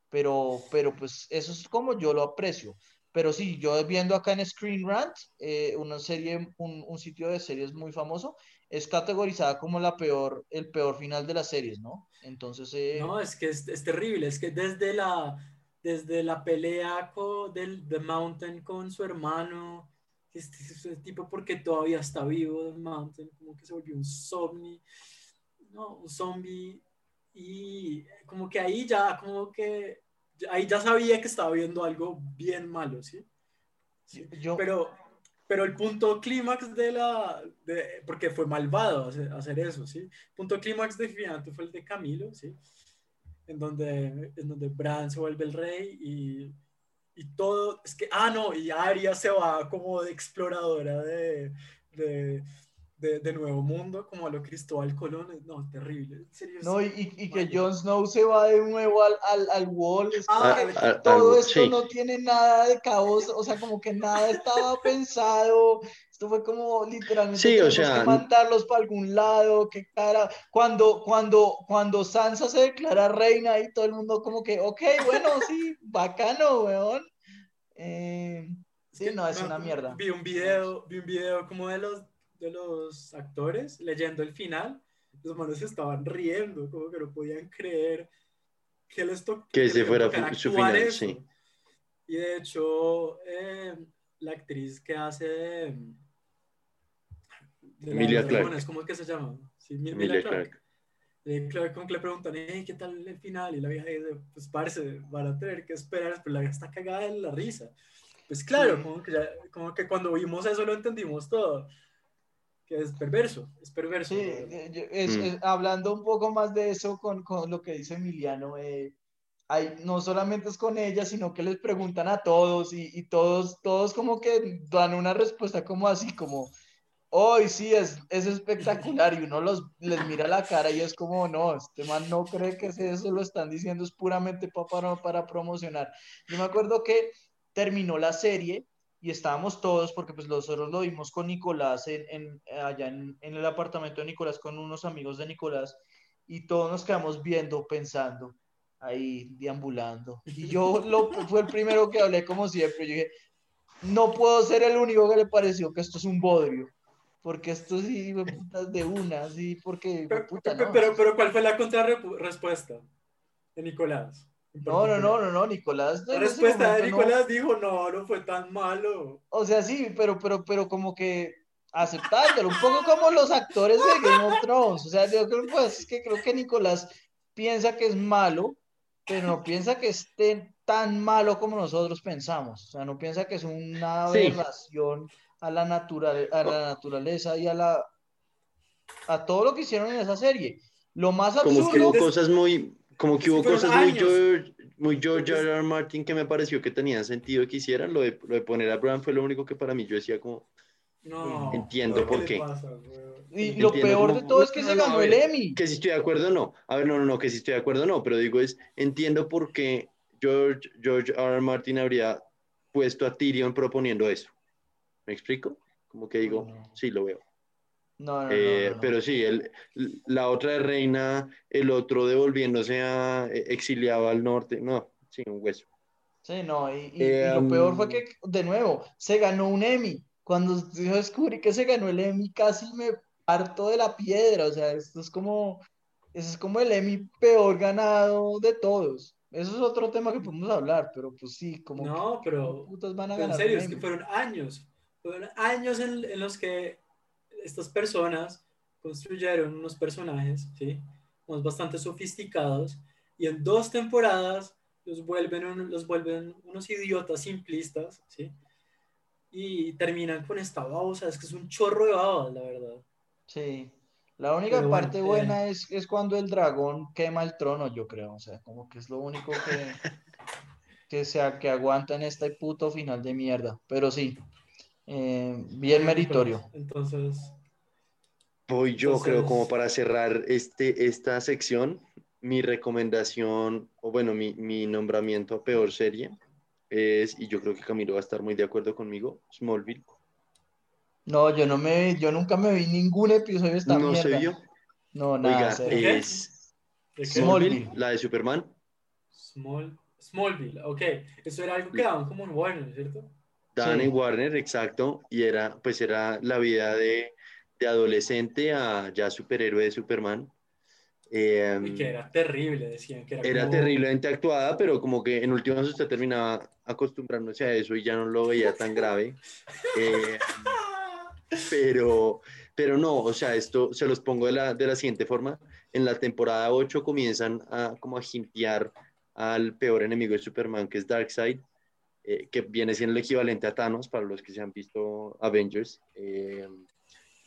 Pero, pero pues eso es como yo lo aprecio. Pero sí, yo viendo acá en Screen Rant, eh, una serie, un, un, sitio de series muy famoso, es categorizada como la peor, el peor final de las series, ¿no? Entonces... Eh,
no, es que es, es, terrible, es que desde la, desde la pelea con, del The Mountain con su hermano, este, este, tipo porque todavía está vivo, The Mountain, como que se volvió un zombie, no, un zombie, y como que ahí ya, como que ahí ya sabía que estaba viendo algo bien malo, ¿sí? Yo... Pero, pero el punto clímax de la, de, porque fue malvado hacer, eso, ¿sí? Punto clímax definitivamente fue el de Camilo, ¿sí? En donde, en donde Bran se vuelve el rey y, y todo, es que, ah, no, y Arya se va como de exploradora de, de de, de, Nuevo Mundo, como a lo Cristóbal Colón, no, terrible.
no, y, y, que Jon Snow se va de nuevo al, al, al Wall, ah, todo esto no tiene nada de caos, o sea, como que nada estaba [LAUGHS] pensado, esto fue como literalmente
sí, o sea,
que mandarlos para algún lado, qué cara, cuando, cuando, cuando Sansa se declara reina y todo el mundo como que, ok, bueno, sí, [LAUGHS] bacano, weón. Eh, sí, no, es una mierda.
Vi un video, vi un video como de los de los actores leyendo el final, los manos estaban riendo, como que no podían creer que les tocó.
Que, se fuera su final, sí.
Y de hecho, eh, la actriz que hace
de, Emilia Clark.
¿Cómo es que se llama? Sí, Emilia, Clark. Clark. como que le preguntan, ¿qué tal el final? Y la vieja dice, pues parce, van a tener que esperar, pero la vieja está cagada en la risa. Pues claro, como, que como que cuando vimos eso lo entendimos todo que es perverso, es perverso.
Sí, mm. hablando un poco más de eso con, con lo que dice Emiliano, eh, hay, no solamente es con ella, sino que les preguntan a todos y, y, todos, todos como que dan una respuesta como así, como, hoy sí, es, es espectacular y uno los, les mira la cara y es como, no, este man no cree que eso lo están diciendo, es puramente para, para promocionar. Yo me acuerdo que terminó la serie y estábamos todos, porque pues nosotros lo vimos con Nicolás en, en allá en, en, el apartamento de Nicolás con unos amigos de Nicolás y todos nos quedamos viendo, pensando, ahí deambulando. Y yo lo, fue el primero que hablé como siempre, yo dije, no puedo ser el único que le pareció que esto es un bodrio. Porque esto sí, putas de una, sí, porque...
Pero, pero, pero, ¿cuál fue la contrarrespuesta de Nicolás?
No, no, no, no, no, Nicolás.
La respuesta de Nicolás dijo, no, no fue tan malo.
O sea, sí, pero, pero, pero como que aceptándolo, un poco como los actores de Game of Thrones. O sea, yo creo pues, es que creo que Nicolás piensa que es malo, pero no piensa que esté tan malo como nosotros pensamos. O sea, no piensa que es una aberración a la, natural, a la naturaleza y a la a todo lo que hicieron en esa serie. Lo más absurdo.
Como que hubo cosas muy como que hubo cosas muy George, muy George R. R. Martin que me pareció que tenían sentido que hicieran. Lo de, lo de poner a Bran fue lo único que para mí yo decía como... No, entiendo por qué.
y lo peor de todo es que se ganó el Emmy.
Que si estoy de acuerdo no. A ver, no, no, no, que si estoy de acuerdo no. Pero digo es, entiendo por qué George, George R. R. Martin habría puesto a Tyrion proponiendo eso. ¿Me explico? Como que digo,
No.
sí, lo veo.
No, no, no,
Eh,
no, no.
Pero sí, el, la otra de reina, el otro devolviéndose a eh, exiliado al norte. No, sí, un hueso.
Sí, no, y, y-
Eh,
y lo peor fue
um,
que, de nuevo, se ganó un Emmy. Cuando yo descubrí que se ganó el Emmy, casi me parto de la piedra. O sea, esto es como, ese es como el Emmy peor ganado de todos. Eso es otro tema que podemos hablar, pero pues sí, como
No,
que,
pero-
¿cómo putas van a
Pero en
ganar
serio, es que fueron años, fueron años en, en los que estas personas construyeron unos personajes, ¿sí? Unos bastante sofisticados, y en dos temporadas los vuelven, un- los vuelven unos idiotas simplistas, ¿sí? Y terminan con esta babosa, es que es un chorro de babas, la verdad.
Sí. La única
Pero bueno,
parte
eh,
buena es, es cuando el dragón quema el trono, yo creo. O sea, como que es lo único que, [LAUGHS] que, sea, que aguanta en este puto final de mierda. Pero sí, eh, bien meritorio.
Entonces,
Voy yo,
Entonces-
creo, como para cerrar este, esta sección, mi recomendación, o bueno, mi, mi nombramiento a peor serie es, y yo creo que Camilo va a estar muy de acuerdo conmigo, Smallville.
No, yo no me yo nunca me vi ningún episodio de esta
No se
mierda.
vio.
No, nada,
Oiga, es
¿de qué?
Smallville. la de Superman.
Small, Smallville, ok. Eso era algo que daban como en Warner, ¿cierto?
Dan
Sí.
en Warner, exacto, y era, pues era la vida de, de adolescente a ya superhéroe de Superman. Eh,
Y que era terrible, decían que era
era
como-
terriblemente actuada, pero como que en últimas usted terminaba acostumbrándose a eso y ya no lo veía tan grave. [LAUGHS] Eh, pero, pero no, o sea, esto se los pongo de la, de la siguiente forma. En la temporada 8 comienzan a como a jintear al peor enemigo de Superman, que es Darkseid, eh, que viene siendo el equivalente a Thanos para los que se han visto Avengers. eh,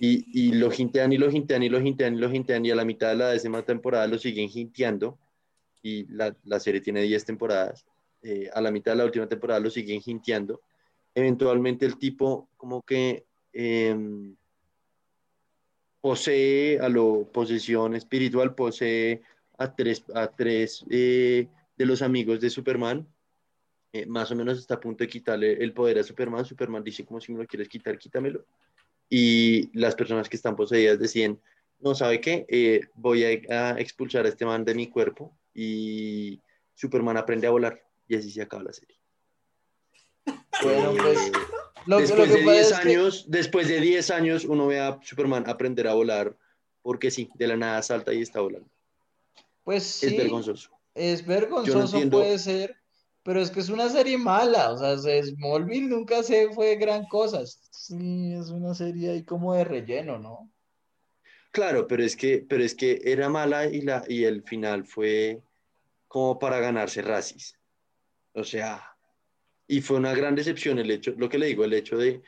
y, y lo jintean y lo jintean y lo jintean y lo jintean y a la mitad de la décima temporada lo siguen jinteando y la, la serie tiene 10 temporadas. eh, a la mitad de la última temporada lo siguen jinteando. Eventualmente el tipo como que em, posee a lo posesión espiritual, posee a tres, a tres eh, de los amigos de Superman. Eh, más o menos está a punto de quitarle el poder a Superman. Superman dice como si me lo quieres quitar, quítamelo. Y las personas que están poseídas deciden, no, ¿sabe qué? Eh, voy a, a expulsar a este man de mi cuerpo y Superman aprende a volar y así se acaba la serie. [LAUGHS]
Bueno,
Eh,
pues, Lo, lo
después
que
de
pasa
10
es que-
años, después de 10 años uno ve a Superman aprender a volar porque sí, de la nada salta y está volando.
pues
Es
sí,
vergonzoso.
es vergonzoso
entiendo.
puede ser, pero es que es una serie mala, o sea, se- Smallville nunca se fue gran cosa, sí, es una serie ahí como de relleno, ¿no?
Claro, pero es que, pero es que era mala y, la, y el final fue como para ganarse Racis. O sea, y fue una gran decepción el hecho, lo que le digo, el hecho de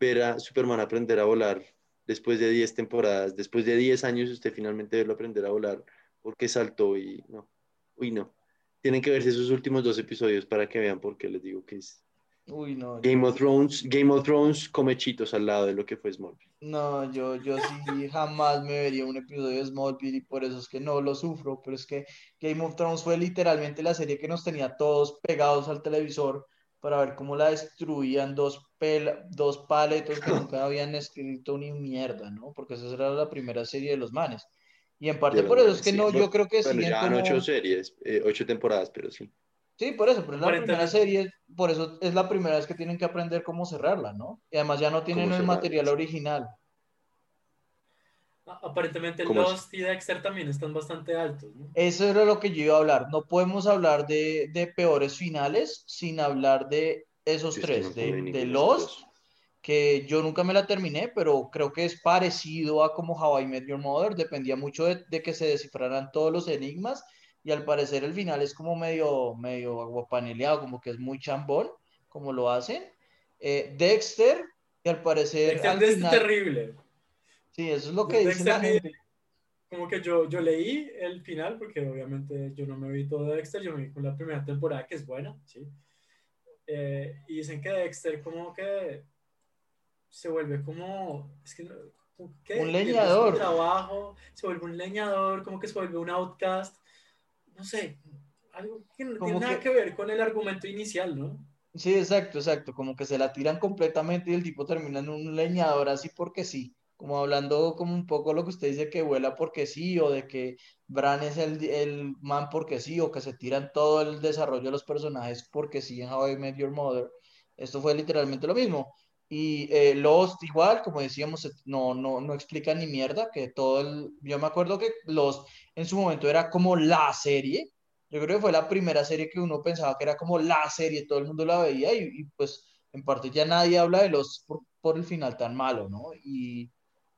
ver a Superman aprender a volar después de 10 temporadas, después de 10 años usted finalmente verlo aprender a volar porque saltó y no, uy no. Tienen que verse esos últimos dos episodios para que vean por qué les digo que es
Uy, no,
Game
yo-
of Thrones, Game of Thrones come chitos al lado de lo que fue Smallville.
No, yo, yo sí jamás me vería un episodio de Smallville y por eso es que no lo sufro, pero es que Game of Thrones fue literalmente la serie que nos tenía todos pegados al televisor para ver cómo la destruían dos, pel- dos paletos que [LAUGHS] nunca habían escrito ni mierda, ¿no? Porque esa era la primera serie de los manes. Y en parte por eso es que
sí.
no, yo creo que
Bueno,
siguen
ya han
como...
ocho series, eh, ocho temporadas, pero sí.
Sí, por eso, pero es la primera serie, por eso es la primera vez que tienen que aprender cómo cerrarla, ¿no? Y además ya no tienen el
cerrarla,
material
sí.
original.
Aparentemente
¿Cómo es?
Lost y Dexter también están bastante altos, ¿no?
Eso era lo que yo iba a hablar. No podemos hablar de, de peores finales sin hablar de esos
Sí,
tres,
no
de, de Lost,
dos.
Que yo nunca me la terminé, pero creo que es parecido a como How I Met Your Mother, dependía mucho de, de que se descifraran todos los enigmas y al parecer el final es como medio, medio aguapaneleado, como que es muy chambón, como lo hacen. Eh, Dexter, que al parecer
Dexter
al
es
final...
terrible.
Sí, eso es lo que dice la gente.
Como que yo, yo leí el final, porque obviamente yo no me vi todo de Dexter, yo me vi con la primera temporada, que es buena, ¿sí? Eh, y dicen que Dexter como que se vuelve como... Es que, que
Un leñador.
trabajo, se vuelve un leñador, como que se vuelve un outcast. No sé, algo que no
Como
tiene nada
que-
que ver con el argumento inicial, ¿no?
Sí, exacto, exacto, como que se la tiran completamente y el tipo termina en un leñador así porque sí, como hablando como un poco lo que usted dice que vuela porque sí, o de que Bran es el, el man porque sí, o que se tiran todo el desarrollo de los personajes porque sí en How I Met Your Mother. Esto fue literalmente lo mismo. Y eh, Lost igual, como decíamos, no, no, no explica ni mierda, que todo el... Yo me acuerdo que Lost en su momento era como la serie, yo creo que fue la primera serie que uno pensaba que era como la serie, todo el mundo la veía y, pues en parte ya nadie habla de los por, por, el final tan malo, ¿no? Y,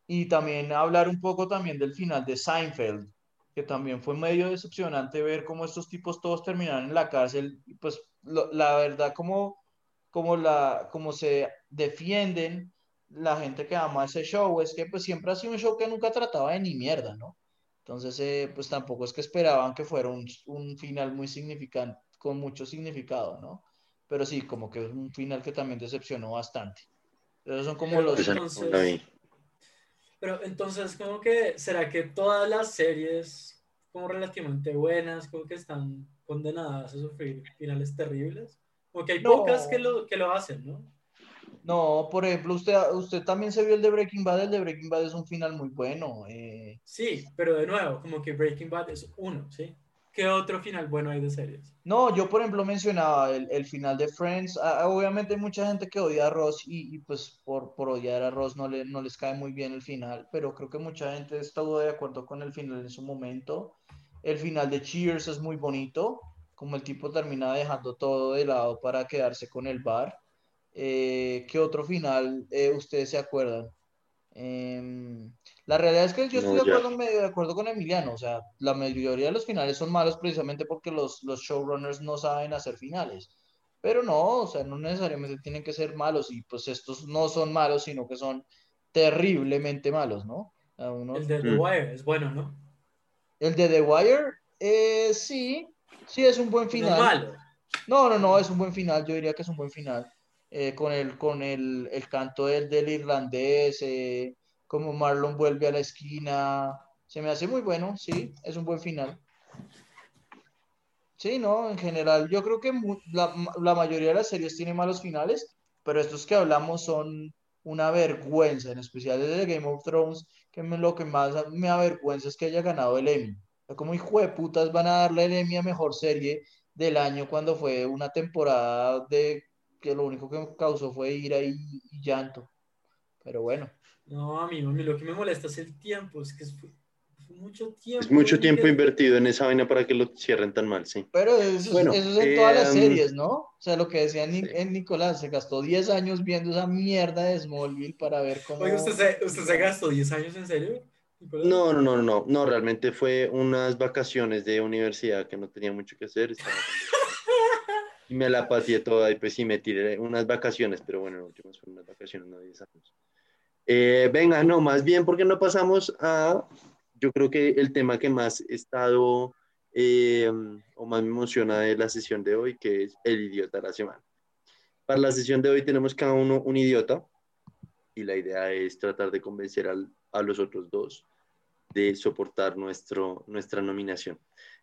y también hablar un poco también del final de Seinfeld, que también fue medio decepcionante ver cómo estos tipos todos terminaron en la cárcel, y pues lo, la verdad como, como, la, como se defienden la gente que ama ese show, es que pues siempre ha sido un show que nunca trataba de ni mierda, ¿no? Entonces, eh, pues tampoco es que esperaban que fuera un, un, final muy significante, con mucho significado, ¿no? Pero sí, como que es un final que también decepcionó bastante. Esos son como los...
Entonces, pero entonces, como que, ¿será que todas las series, como relativamente buenas, como que están condenadas a sufrir finales terribles? Porque hay pocas que lo, que lo hacen, ¿no?
No, por ejemplo, usted, usted también se vio el de Breaking Bad. El de Breaking Bad es un final muy bueno. Eh.
Sí, pero de nuevo, como que Breaking Bad es uno, ¿sí? ¿Qué otro final bueno hay de series?
No, yo por ejemplo mencionaba el, el final de Friends. Ah, obviamente hay mucha gente que odia a Ross y, y pues por, por, odiar a Ross no, le, no les cae muy bien el final, pero creo que mucha gente estuvo de acuerdo con el final en su momento. El final de Cheers es muy bonito, como el tipo termina dejando todo de lado para quedarse con el bar. Eh, ¿Qué otro final eh, ustedes se acuerdan? Em, la realidad es que yo estoy de, acuerdo, medio de acuerdo con Emiliano, o sea, la mayoría de los finales son malos precisamente porque los, los showrunners no saben hacer finales. Pero no, o sea, no necesariamente tienen que ser malos y pues estos no son malos, sino que son terriblemente malos, ¿no?
El de The Wire es bueno, ¿no?
El de The Wire, eh, sí, sí es un buen final. No, malo. no, no, no, es un buen final, yo diría que es un buen final. Eh, con, el, con el, el canto del, del irlandés, eh, como Marlon vuelve a la esquina, se me hace muy bueno, sí, es un buen final. Sí, no, en general, yo creo que la, la, mayoría de las series tienen malos finales, pero estos que hablamos son una vergüenza, en especial desde Game of Thrones, que lo que más me avergüenza es que haya ganado el Emmy. Como hijo de putas van a darle el Emmy a mejor serie del año cuando fue una temporada de que lo único que causó fue ira y, y llanto. Pero bueno.
No, a mí, a mí lo que me molesta es el tiempo, es que es, mucho tiempo.
Es mucho tiempo invertido en esa vaina para que lo cierren tan mal, sí.
Pero eso, bueno, eso es en todas las em, series, ¿no? O sea, lo que decía en Nicolás, se gastó 10 años viendo esa mierda de Smallville para ver cómo...
Oye, ¿usted se, usted se gastó 10 años en serio?
No, no, no, no, no, realmente fue unas vacaciones de universidad que no tenía mucho que hacer. [LAUGHS] Y me la pasé toda y pues sí me tiré unas vacaciones, pero bueno, últimas fueron unas vacaciones, no 10 años. Eh, venga, no, más bien porque no pasamos a, yo creo que el tema que más he estado eh, o más me emociona de la sesión de hoy, que es el idiota de la semana. Para la sesión de hoy tenemos cada uno un idiota y la idea es tratar de convencer al, a los otros dos de soportar nuestro, nuestra nominación.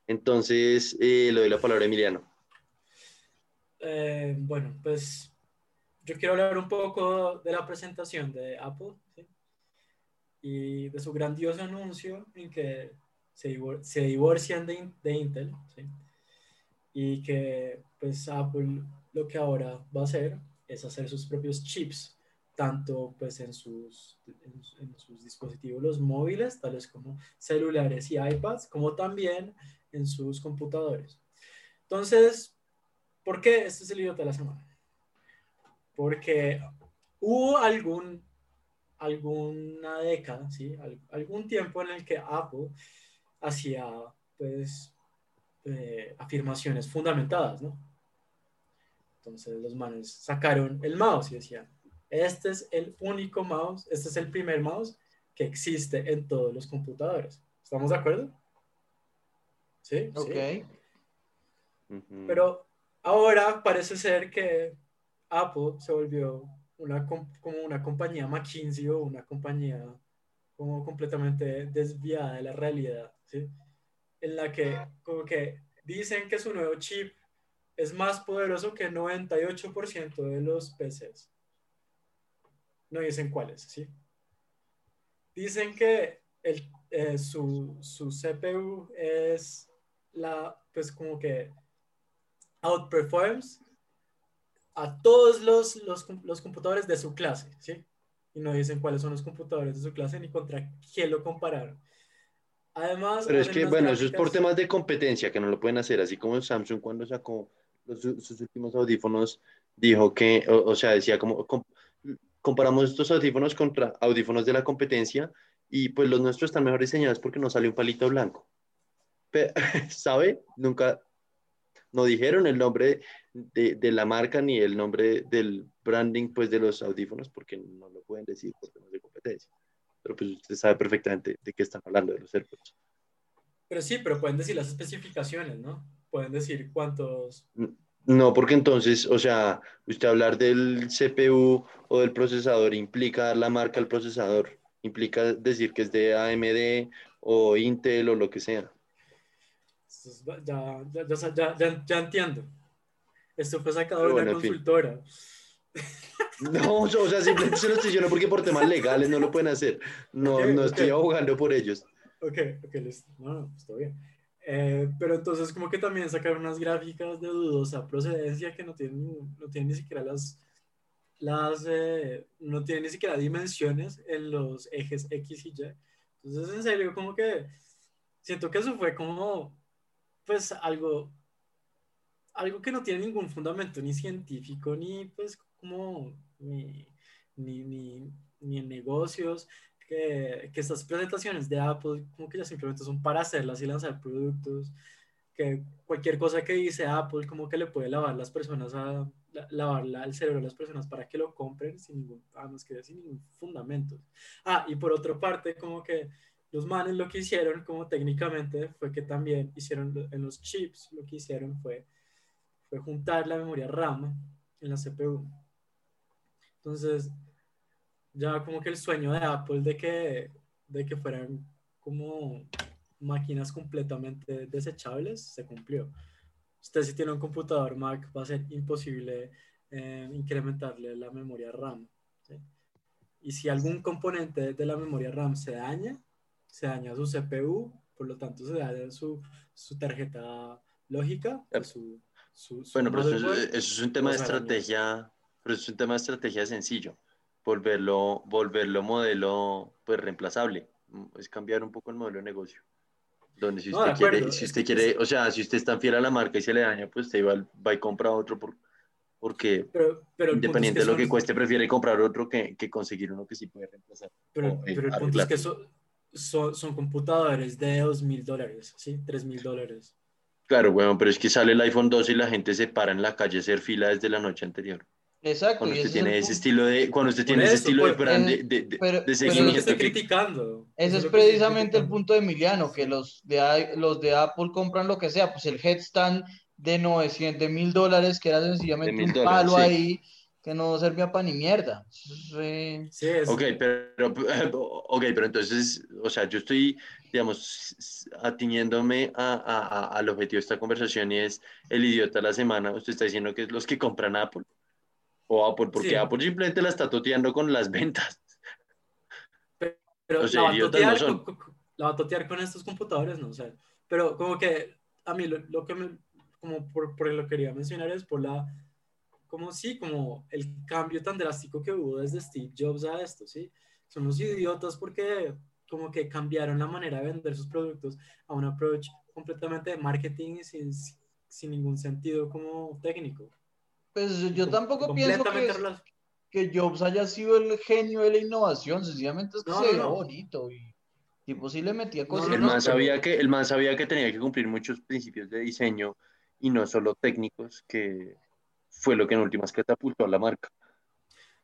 Entonces, eh, le doy la palabra a Emiliano.
Eh, bueno, pues yo quiero hablar un poco de la presentación de Apple y de su grandioso anuncio en que se, divorcian de, de Intel y que pues Apple lo que ahora va a hacer es hacer sus propios chips tanto pues en sus, en, sus dispositivos móviles, tales como celulares y iPads, como también en sus computadores. Entonces, ¿Por qué este es el idiota de la semana? Porque hubo algún, alguna década, ¿sí? algún tiempo en el que Apple hacía pues, eh, afirmaciones fundamentadas, ¿no? Entonces los manes sacaron el mouse y decían, este es el único mouse, este es el primer mouse que existe en todos los computadores. ¿Estamos de acuerdo? Sí.
Ok.
Pero Ahora parece ser que Apple se volvió una, como una compañía McKinsey o una compañía como completamente desviada de la realidad, ¿sí? En la que como que dicen que su nuevo chip es más poderoso que 98% de los PCs. No dicen cuáles, ¿sí? Dicen que el, eh, su, su, CPU es la, pues como que outperforms a todos los, los, los, computadores de su clase, ¿sí? Y no dicen cuáles son los computadores de su clase ni contra quién lo compararon. Además...
Pero es que, bueno, eso es por temas de competencia, que no lo pueden hacer, así como Samsung cuando sacó sus últimos audífonos, dijo que, o, sea, decía como, comparamos estos audífonos contra audífonos de la competencia y pues los nuestros están mejor diseñados porque no sale un palito blanco. [LAUGHS] ¿Sabe? Nunca, no dijeron el nombre de, de, la marca ni el nombre del branding pues de los audífonos porque no lo pueden decir por temas de competencia. Pero pues usted sabe perfectamente de qué están hablando de los AirPods.
Pero sí, pero pueden decir las especificaciones, ¿no? Pueden decir cuántos...
No, porque entonces, o sea, usted hablar del CPU o del procesador implica dar la marca al procesador, implica decir que es de AMD o Intel o lo que sea.
Ya, ya, ya, ya entiendo. Esto fue sacado de una consultora.
No, o sea, [LAUGHS] simplemente se lo estoy diciendo porque por temas legales no lo pueden hacer. No, no estoy abogando por ellos.
Ok, ok, listo. No, no, está bien. Eh, pero entonces como que también sacaron unas gráficas de dudosa procedencia que no tienen, no tienen ni siquiera las, las eh, no tienen ni siquiera dimensiones en los ejes X y Y. Entonces en serio como que siento que eso fue como pues algo algo que no tiene ningún fundamento ni científico ni pues como ni, ni, ni, ni en negocios que, que, estas presentaciones de Apple como que ya simplemente son para hacerlas y lanzar productos, que cualquier cosa que dice Apple como que le puede lavar las personas a lavar el cerebro a las personas para que lo compren sin ningún, ah, que sin ningún fundamento. Ah, y por otra parte como que los manes lo que hicieron como técnicamente fue que también hicieron en los chips, lo que hicieron fue, fue juntar la memoria RAM en la CPU. Entonces, ya como que el sueño de Apple de que, de que fueran como máquinas completamente desechables se cumplió. Usted si tiene un computador Mac va a ser imposible eh, incrementarle la memoria RAM. Y si algún componente de la memoria RAM se daña, se daña su CPU, por lo tanto se daña su, su tarjeta lógica. Su,
su, bueno, pero eso, es un tema de estrategia, pero eso es un tema de estrategia sencillo volverlo, volverlo modelo pues reemplazable, es cambiar un poco el modelo de negocio. Donde si usted quiere, si usted quiere, o sea, si usted está fiel a la marca y se le daña, pues usted va, va y compra otro por, porque pero, independiente de lo que cueste, prefiere comprar otro que, que, conseguir uno que sí puede reemplazar.
Pero, eh, pero el punto es que son, son, computadores de dos mil dólares, ¿sí? Tres mil dólares.
Claro, bueno, pero es que sale el iPhone 2 y la gente se para en la calle a hacer fila desde la noche anterior.
Exacto.
Cuando usted tiene ese estilo de, cuando usted tiene ese estilo de, de,
de, seguimiento. criticando.
Ese es precisamente el punto de Emiliano, que los de, los de Apple compran lo que sea, pues el headstand de 900 mil dólares, que era sencillamente un palo ahí, que no servía para ni mierda.
Sí, ok, pero, ok, pero entonces, o sea, yo estoy, digamos, atiñéndome a, a, al objetivo de esta conversación y es el idiota de la semana. Usted está diciendo que es los que compran Apple. O Apple, porque Apple simplemente la está toteando con las [LAUGHS] ventas.
Pero, la, va totear, con, la, va a totear con estos computadores, ¿no? O sea, pero como que a mí lo, que me, como por, por, lo que quería mencionar es por la, como sí, como el cambio tan drástico que hubo desde Steve Jobs a esto, ¿sí? Son los idiotas porque como que cambiaron la manera de vender sus productos a un approach completamente de marketing sin, sin ningún sentido como técnico.
Pues yo tampoco pienso que, que, Jobs haya sido el genio de la innovación, sencillamente es que se veía bonito y tipo sí le metía cosas.
el, man sabía que, el man sabía que tenía que cumplir muchos principios de diseño y no solo técnicos, que fue lo que en últimas catapultó a la marca.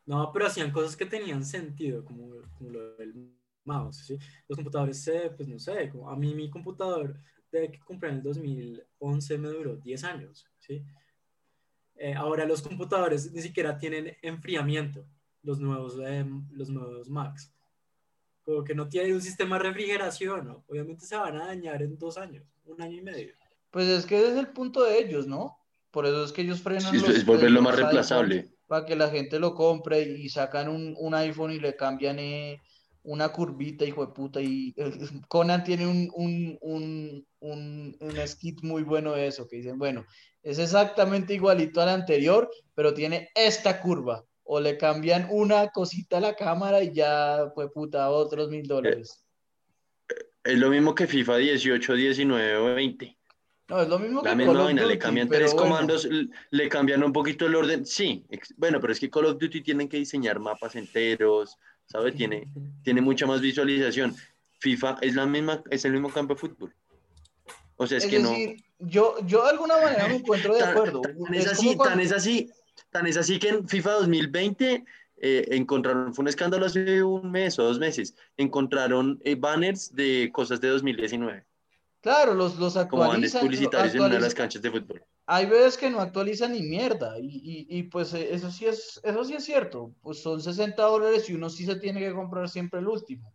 No, pero hacían cosas que tenían sentido, como, como lo del mouse, ¿sí? Los computadores, pues no sé, como a mí mi computador de que compré en el 2011 me duró 10 años, ¿sí? Eh, ahora los computadores ni siquiera tienen enfriamiento, los nuevos, eh, los nuevos Macs. Como que no tienen un sistema de refrigeración, ¿no? Obviamente se van a dañar en dos años, un año y medio.
Pues es que ese es el punto de ellos, ¿no? Por eso es que ellos frenan
Sí, es-
los
es volverlo más reemplazable.
Para que la gente lo compre y sacan un, un iPhone y le cambian eh, una curvita, hijo de puta. Y eh, [LAUGHS] Conan tiene un, un, un, un, un skit muy bueno de eso, que dicen, bueno, es exactamente igualito al anterior, pero tiene esta curva. O le cambian una cosita a la cámara y ya, fue puta, otros mil dólares.
Es lo mismo que FIFA 18, 19 o 20.
No, es lo mismo que
La
Call of
vaina, le
Duty,
cambian tres
bueno.
comandos, le cambian un poquito el orden. Sí, bueno, pero es que Call of Duty tienen que diseñar mapas enteros, ¿sabes? Tiene, tiene mucha más visualización. FIFA es la misma, es el mismo campo de fútbol. O sea, es,
Es
que no.
decir, yo, yo de alguna manera me encuentro de
Tan-
acuerdo.
Tan,
Es
así,
cuando-
tan es así, tan es así que en FIFA 2020 eh, encontraron, fue un escándalo hace un mes o dos meses, encontraron eh, banners de cosas de 2019,
Claro, los, los
como banners
actualizan.
publicitarios en una de las
actualizan-
canchas de fútbol.
Hay veces que no actualizan ni mierda. Y, y, y, pues eh, eso sí, es, eso sí es cierto. Pues son 60 dólares y uno sí se tiene que comprar siempre el último.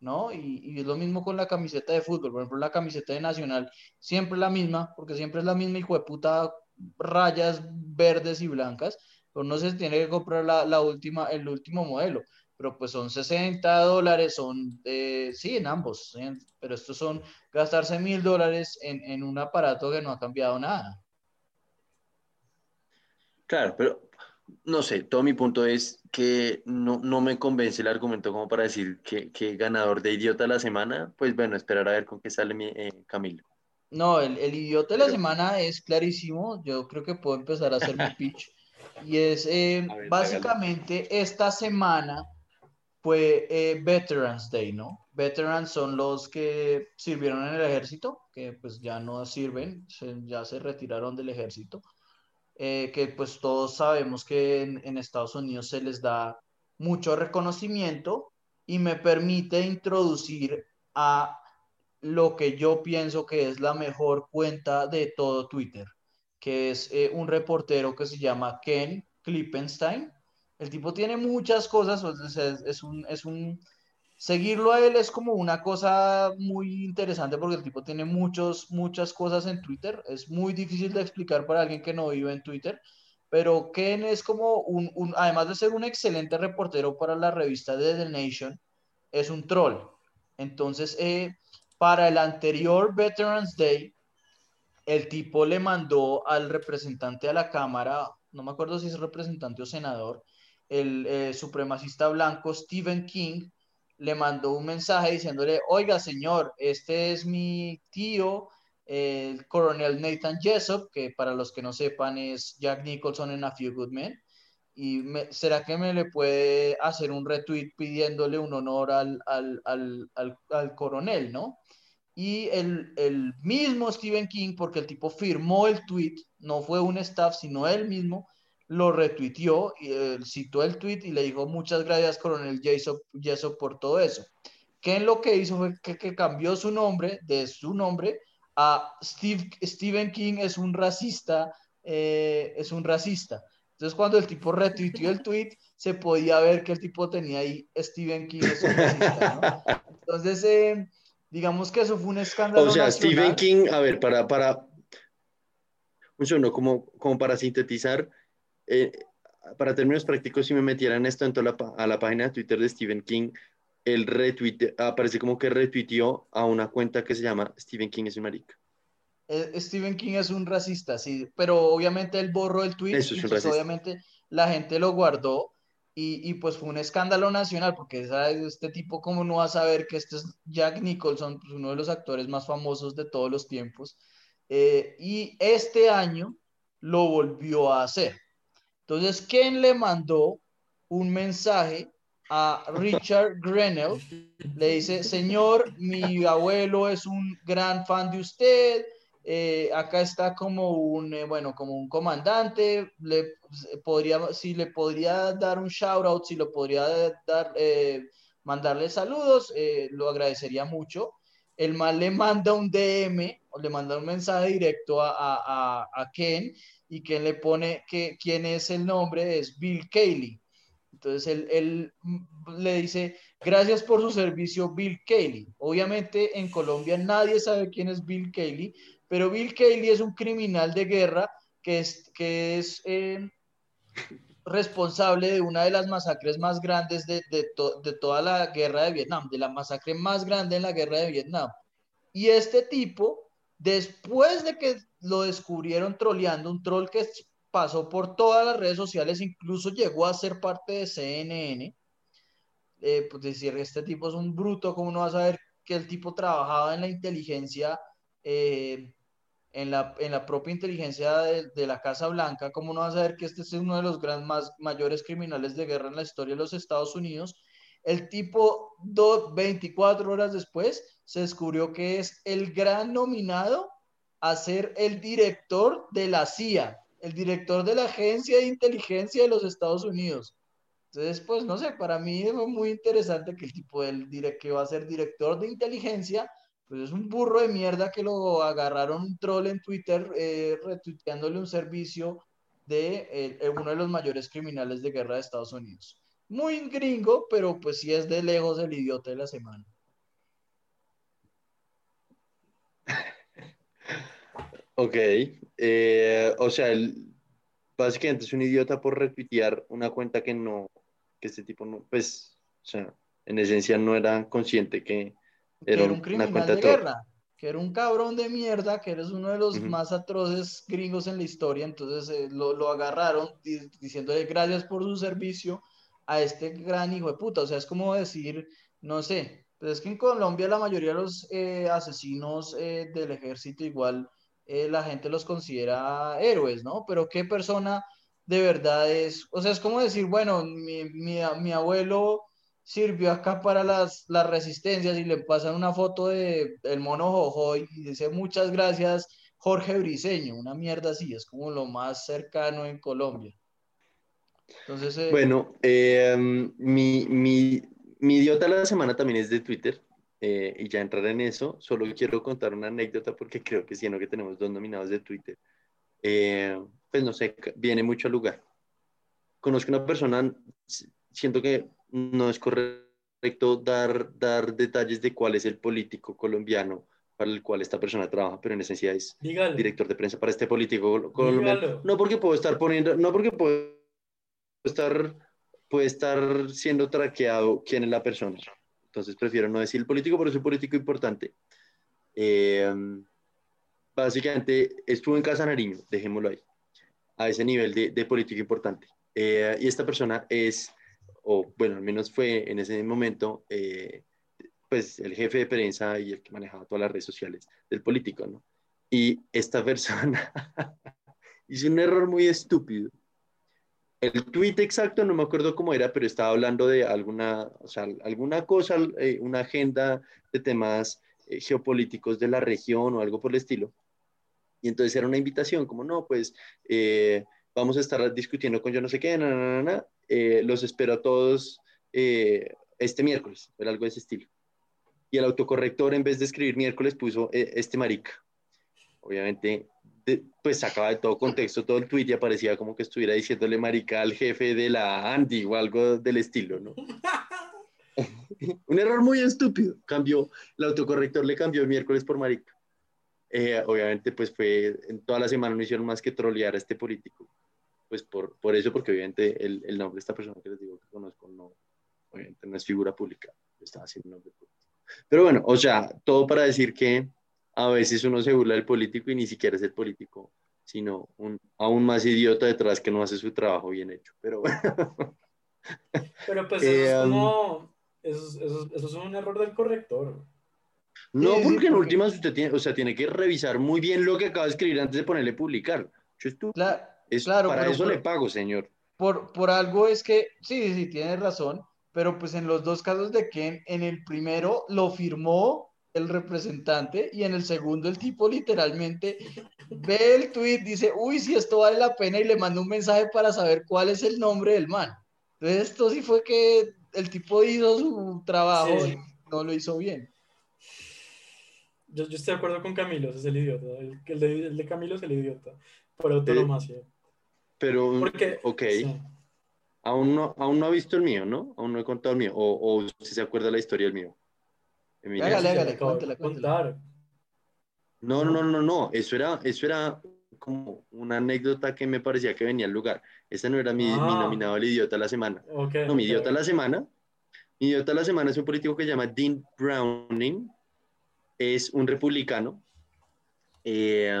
¿No? Y, y es lo mismo con la camiseta de fútbol. Por ejemplo, la camiseta de Nacional siempre la misma, porque siempre es la misma hijo de puta rayas verdes y blancas. Pero no se tiene que comprar la, la última, el último modelo. Pero pues son 60 dólares, son, eh, sí, en ambos. Pero estos son gastarse mil dólares en, en un aparato que no ha cambiado nada.
Claro, pero no sé, todo mi punto es que no, no me convence el argumento como para decir que, que ganador de idiota de la semana, pues bueno, esperar a ver con qué sale mi, eh, Camilo.
No, el, el idiota de la
Pero-
semana es clarísimo. Yo creo que puedo empezar a hacer mi pitch. Y es eh,
ver,
básicamente esta semana fue eh, Veterans Day, ¿no? Veterans son los que sirvieron en el ejército, que pues ya no sirven, se- ya se retiraron del ejército. Eh, que pues todos sabemos que en, en Estados Unidos se les da mucho reconocimiento y me permite introducir a lo que yo pienso que es la mejor cuenta de todo Twitter, que es eh, un reportero que se llama Ken Klippenstein. El tipo tiene muchas cosas, es, es un, es un, seguirlo a él es como una cosa muy interesante porque el tipo tiene muchos, muchas cosas en Twitter. Es muy difícil de explicar para alguien que no vive en Twitter, pero Ken es como un, un además de ser un excelente reportero para la revista de The Nation, es un troll. Entonces, eh, para el anterior Veterans Day, el tipo le mandó al representante a la Cámara, no me acuerdo si es representante o senador, el eh, supremacista blanco Stephen King, le mandó un mensaje diciéndole, oiga señor, este es mi tío, el coronel Nathan Jessup, que para los que no sepan es Jack Nicholson en A Few Good Men, y ¿será que me le puede hacer un retweet pidiéndole un honor al, al, al, al coronel, ¿no? Y el, el mismo Stephen King, porque el tipo firmó el tweet, no fue un staff, sino él mismo, lo retuiteó, y, eh, citó el tweet y le dijo muchas gracias, coronel Jessup, por todo eso. Ken lo que hizo fue que, que cambió su nombre, de su nombre, a Steve, Stephen King es un racista, eh, es un racista. Entonces cuando el tipo retuiteó el tweet, se podía ver que el tipo tenía ahí Stephen King es un racista, ¿no? Entonces, eh, digamos que eso fue un escándalo
O sea,
nacional.
Stephen King, a ver, para, para, un segundo, como, como para sintetizar, eh, para términos prácticos, si me metieran esto en toda la, a la página de Twitter de Stephen King, el retweet, aparece como que retuiteó a una cuenta que se llama Stephen King es un marica.
Eh, Stephen King es un racista, sí, pero obviamente él borró el tweet,
Eso es un
pues
racista.
obviamente la gente lo guardó y, y, pues fue un escándalo nacional, porque ¿sabes? este tipo cómo no va a saber que este es Jack Nicholson, pues, uno de los actores más famosos de todos los tiempos, Eh, y este año lo volvió a hacer. Entonces, ¿quién le mandó un mensaje a Richard Grenell? Le dice, señor, mi abuelo es un gran fan de usted, eh, acá está como un, eh, bueno, como un comandante, le podría, si le podría dar un shout out, si lo podría dar, eh, mandarle saludos, lo agradecería mucho. El mal le manda un DM o le manda un mensaje directo a, a, a Ken y Ken le pone que quién es el nombre, es Bill Cayley. Entonces él, él, le dice, gracias por su servicio, Bill Cayley. Obviamente en Colombia nadie sabe quién es Bill Cayley, pero Bill Cayley es un criminal de guerra que es, que es eh, responsable de una de las masacres más grandes de, de, de, toda la guerra de Vietnam, de la masacre más grande en la guerra de Vietnam. Y este tipo, después de que lo descubrieron troleando, un troll que pasó por todas las redes sociales, incluso llegó a ser parte de CNN, eh, pues decir, este tipo es un bruto, ¿cómo no vas a ver que el tipo trabajaba en la inteligencia? Eh, en la, en la propia inteligencia de, la Casa Blanca, ¿cómo no vas a ver que este es uno de los gran, mayores criminales de guerra en la historia de los Estados Unidos? El tipo, do, 24 horas después, se descubrió que es el gran nominado a ser el director de la CIA, el director de la Agencia de Inteligencia de los Estados Unidos. Entonces, pues no sé, para mí es muy interesante que el tipo del que va a ser director de inteligencia pues es un burro de mierda que lo agarraron un troll en Twitter eh, retuiteándole un servicio de eh, uno de los mayores criminales de guerra de Estados Unidos. Muy gringo, pero pues sí es de lejos el idiota de la semana.
Ok, eh, o sea, básicamente es un idiota por retuitear una cuenta que no, que este tipo no, pues, o sea, en esencia no era consciente que,
era un criminal de guerra, que era un cabrón de mierda, que eres uno de los más atroces gringos en la historia, entonces eh, lo, lo, agarraron diciéndole gracias por su servicio a este gran hijo de puta, o sea, es como decir, no sé, pues es que en Colombia la mayoría de los eh, asesinos eh, del ejército igual la gente los considera héroes, ¿no? Pero qué persona de verdad es, o sea, es como decir, bueno, mi, mi, mi abuelo sirvió acá para las, las resistencias y le pasan una foto de el mono Jojo y dice muchas gracias Jorge Briseño, una mierda así, es como lo más cercano en Colombia. Entonces,
eh, bueno, eh, mi, mi, mi, idiota de la semana también es de Twitter. Eh, y ya entrar en eso, solo quiero contar una anécdota porque creo que siendo que tenemos dos nominados de Twitter, pues no sé, viene mucho al lugar. Conozco una persona, siento que no es correcto dar, dar detalles de cuál es el político colombiano para el cual esta persona trabaja, pero en esencia es director de prensa para este político colombiano. No porque puedo estar poniendo, no porque puedo estar, puede estar siendo traqueado quién es la persona. Entonces prefiero no decir el político, pero es un político importante. Eh, básicamente estuvo en Casa Nariño, dejémoslo ahí, a ese nivel de, de político importante. Eh, y esta persona es o bueno, al menos fue en ese momento, eh, pues el jefe de prensa y el que manejaba todas las redes sociales del político, ¿no? Y esta persona [LAUGHS] hizo un error muy estúpido. El tweet exacto no me acuerdo cómo era, pero estaba hablando de alguna, o sea, alguna cosa, eh, una agenda de temas eh, geopolíticos de la región o algo por el estilo. Y entonces era una invitación, como no, pues vamos a estar discutiendo con yo no sé qué, eh, los espero a todos eh, este miércoles, era algo de ese estilo. Y el autocorrector, en vez de escribir miércoles, puso eh, este marica. Obviamente, pues sacaba de todo contexto todo el tweet y aparecía como que estuviera diciéndole marica al jefe de la Andy o algo del estilo, ¿no? [LAUGHS] Un error muy estúpido. Cambió, el autocorrector le cambió el miércoles por marica. obviamente, pues fue, en toda la semana no hicieron más que trolear a este político pues por, por eso, porque obviamente el, el, nombre de esta persona que les digo que conozco no, obviamente no es figura pública, está haciendo nombre público. Pero bueno, o sea, todo para decir que a veces uno se burla del político y ni siquiera es el político, sino un aún más idiota detrás que no hace su trabajo bien hecho. Pero bueno. [LAUGHS]
Pero pues eso es eh, como, eso, eso, eso, es un error del corrector.
No, porque en últimas usted tiene, o sea, tiene que revisar muy bien lo que acaba de escribir antes de ponerle publicar.
Claro,
es, claro, para eso le pago, señor.
Por, por algo es que, sí, sí, tiene razón, pero pues en los dos casos de Ken, en el primero lo firmó el representante y en el segundo el tipo literalmente ve el tweet, dice, uy, si esto vale la pena y le manda un mensaje para saber cuál es el nombre del man. Entonces esto sí fue que el tipo hizo su trabajo y no lo hizo bien.
Yo, yo, estoy de acuerdo con Camilo, es el idiota. El, de, el de, Camilo es el idiota, por autonomía.
Pero, ok. Aún, no, aún no ha visto el mío, ¿no? Aún no he contado el mío. O, o si se acuerda la historia del mío.
Hágale, hágale, cuéntela,
No, no, no, no, no. Eso era, eso era como una anécdota que me parecía que venía al lugar. Ese no era mi, mi
Ah.
nominado el idiota de la semana. No, mi idiota de la semana. Mi idiota de la semana es un político que se llama Dean Browning. Es un republicano. eh,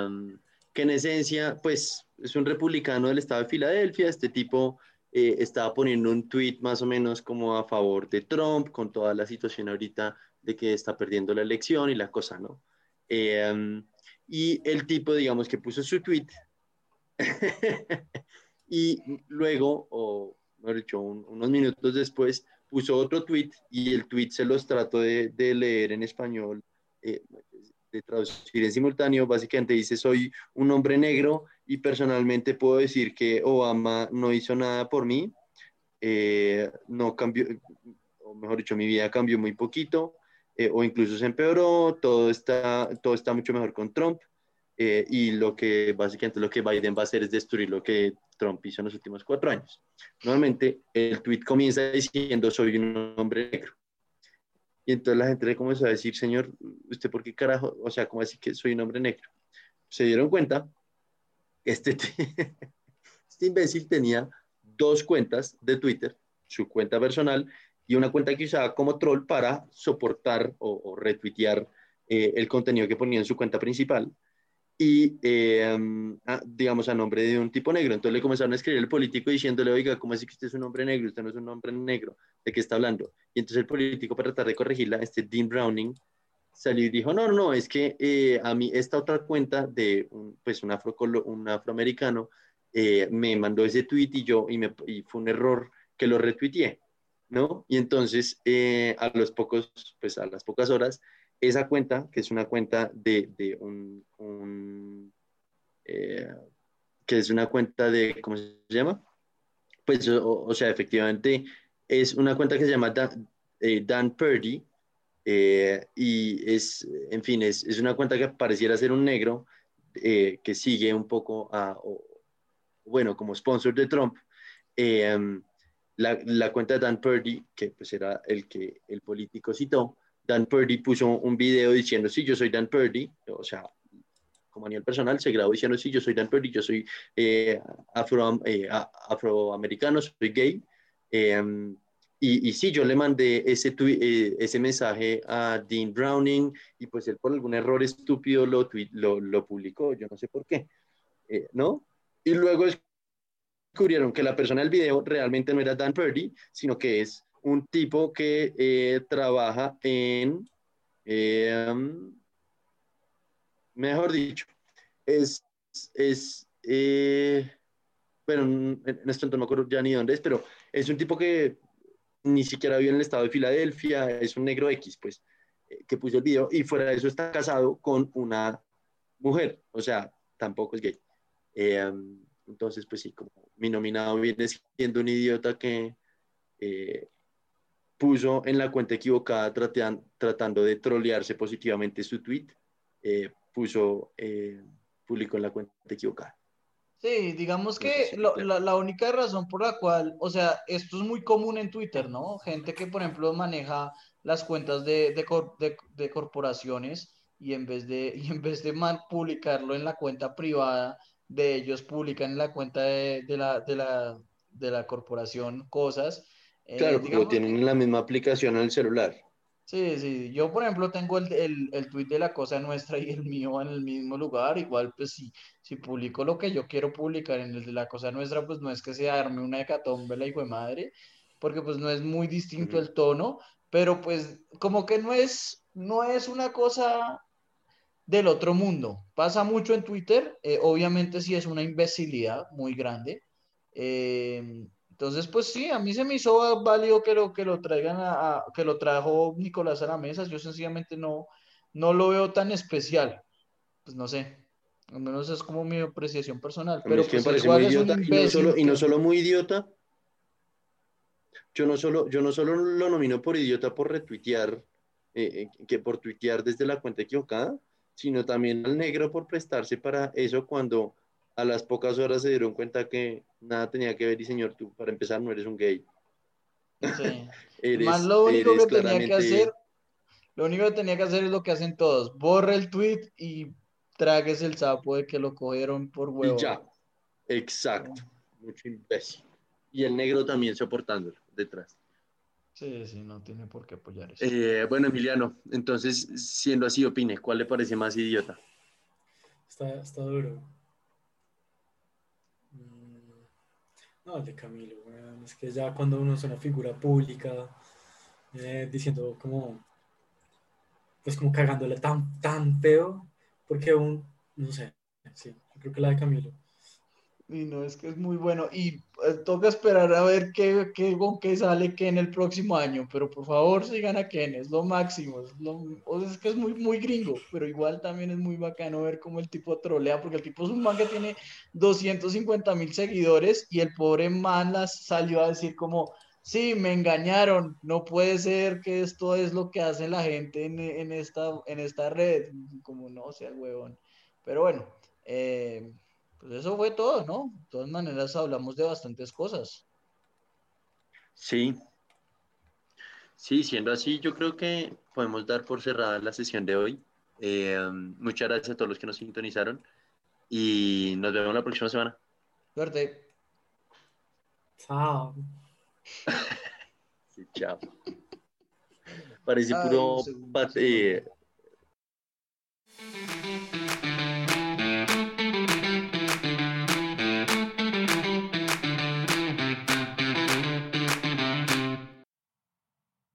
que en esencia, pues, es un republicano del estado de Filadelfia. Este tipo eh, estaba poniendo un tweet más o menos como a favor de Trump, con toda la situación ahorita de que está perdiendo la elección y la cosa, ¿no? Eh, y el tipo, digamos, que puso su tweet [LAUGHS] y luego, o mejor dicho, un- unos minutos después, puso otro tweet y el tweet se los trato de, de leer en español, eh, de traducir en simultáneo. Básicamente dice, soy un hombre negro y personalmente puedo decir que Obama no hizo nada por mí, eh, no cambió, o mejor dicho, mi vida cambió muy poquito, eh, o incluso se empeoró, todo está, todo está mucho mejor con Trump. eh, y lo que básicamente lo que Biden va a hacer es destruir lo que Trump hizo en los últimos cuatro años. Nuevamente, el tweet comienza diciendo soy un hombre negro. Y entonces la gente le comenzó a decir, señor, ¿usted por qué carajo? O sea, ¿cómo así que soy un hombre negro? Se dieron cuenta, este, [LAUGHS] este imbécil tenía dos cuentas de Twitter, su cuenta personal y una cuenta que usaba como troll para soportar o, o retuitear eh, el contenido que ponía en su cuenta principal y, eh, a- digamos, a nombre de un tipo negro. Entonces le comenzaron a escribir el político diciéndole, oiga, ¿cómo así que usted es un hombre negro? Usted no es un hombre negro. ¿De qué está hablando? Y entonces el político, para tratar de corregirla, este Dean Browning, salió y dijo, no, no, no, es que eh, a mí esta otra cuenta de un, pues un, afro, un afroamericano me mandó ese tweet y yo, y, me, y fue un error que lo retuiteé, ¿no? Y entonces, eh, a los pocos, pues a las pocas horas, esa cuenta, que es una cuenta de, de un, eh, que es una cuenta de, ¿cómo se llama? Pues, o, sea, efectivamente, es una cuenta que se llama Dan, eh, Purdy, y es, en fin, es, es, una cuenta que pareciera ser un negro, que sigue un poco a, bueno, como sponsor de Trump. La, la, cuenta de Dan Purdy, que pues era el que el político citó, Dan Purdy puso un video diciendo, sí, yo soy Dan Purdy, o sea, como a nivel personal, se grabó diciendo, sí, yo soy Dan Purdy, yo soy eh, afro, eh, afroamericano, soy gay. Eh, y, y, sí, yo le mandé ese, eh, ese mensaje a Dean Browning y pues él por algún error estúpido lo, lo, lo publicó, yo no sé por qué, eh, ¿no? Y luego descubrieron que la persona del video realmente no era Dan Purdy, sino que es un tipo que eh, trabaja en, eh, mejor dicho, es, es eh, bueno, en este no me acuerdo ya ni dónde es, pero es un tipo que ni siquiera vive en el estado de Filadelfia, es un negro X, pues, eh, que puso el video, y fuera de eso está casado con una mujer, o sea, tampoco es gay. Eh, entonces, pues sí, como mi nominado viene siendo un idiota que eh, puso en la cuenta equivocada tratan, tratando de trolearse positivamente su tweet, eh, puso, eh, publicó en la cuenta equivocada.
Sí, digamos que lo, la, la, única razón por la cual, o sea, esto es muy común en Twitter, ¿no? Gente que, por ejemplo, maneja las cuentas de, de, de, de corporaciones y en vez de, [LAUGHS] y en vez de publicarlo en la cuenta privada de ellos, publican en la cuenta de, de la, de, la, de la corporación cosas.
Claro, eh, pero tienen que... la misma aplicación en el celular.
Sí, sí, yo por ejemplo tengo el, el, el tweet de la cosa nuestra y el mío en el mismo lugar, igual pues si, si publico lo que yo quiero publicar en el de la cosa nuestra, pues no es que se arme una hecatombe la hijo de madre, porque pues no es muy distinto uh -huh. el tono, pero pues como que no es, no es una cosa del otro mundo, pasa mucho en Twitter, eh, obviamente sí es una imbecilidad muy grande, eh, entonces, pues sí, a mí se me hizo válido que lo, que lo traigan a, a, que lo trajo Nicolás a la mesa. Yo sencillamente no, no lo veo tan especial. Pues no sé. Al menos es como mi apreciación personal. Pero
es
pues,
me parece muy idiota. Y no, solo, y no solo muy idiota. Yo no solo, yo no solo lo nomino por idiota por retuitear, eh, que por tuitear desde la cuenta equivocada, sino también al negro por prestarse para eso cuando a las pocas horas se dieron cuenta que nada tenía que ver y señor, tú para empezar no eres un gay.
Sí. [LAUGHS] eres, Más lo único que
claramente...
tenía que hacer, lo único que tenía que hacer es lo que hacen todos, borra el tweet y tragues el sapo de que lo cogieron por huevo.
Y ya. Exacto. Mucho imbécil. Y el negro también soportándolo detrás.
Sí, sí, no tiene por qué apoyar eso.
Eh, bueno, Emiliano, entonces, siendo así, opine, ¿cuál le parece más idiota?
Está, está duro. Mm, No, el de Camilo, weón. Es que ya cuando uno es una figura pública, eh, diciendo como, pues como cagándole tan, tan feo, porque un, no sé, sí, yo creo que la de Camilo.
Y no, es que es muy bueno. Y eh, toca esperar a ver qué, qué, con qué sale Ken el próximo año. Pero por favor, sigan a Ken, es lo máximo. Es, lo- es que es muy, muy gringo, pero igual también es muy bacano ver cómo el tipo trolea, porque el tipo es un man que tiene 250 mil seguidores y el pobre man las salió a decir como, sí, me engañaron, no puede ser que esto es lo que hace la gente en, en esta, en esta red. Como no, sea huevón. Pero bueno, eh, pues eso fue todo, ¿no? De todas maneras hablamos de bastantes cosas.
Sí. Sí, siendo así, yo creo que podemos dar por cerrada la sesión de hoy. Eh, muchas gracias a todos los que nos sintonizaron y nos vemos la próxima semana.
Suerte.
Chao. [LAUGHS]
Sí, chao. Parece
Ay,
puro
un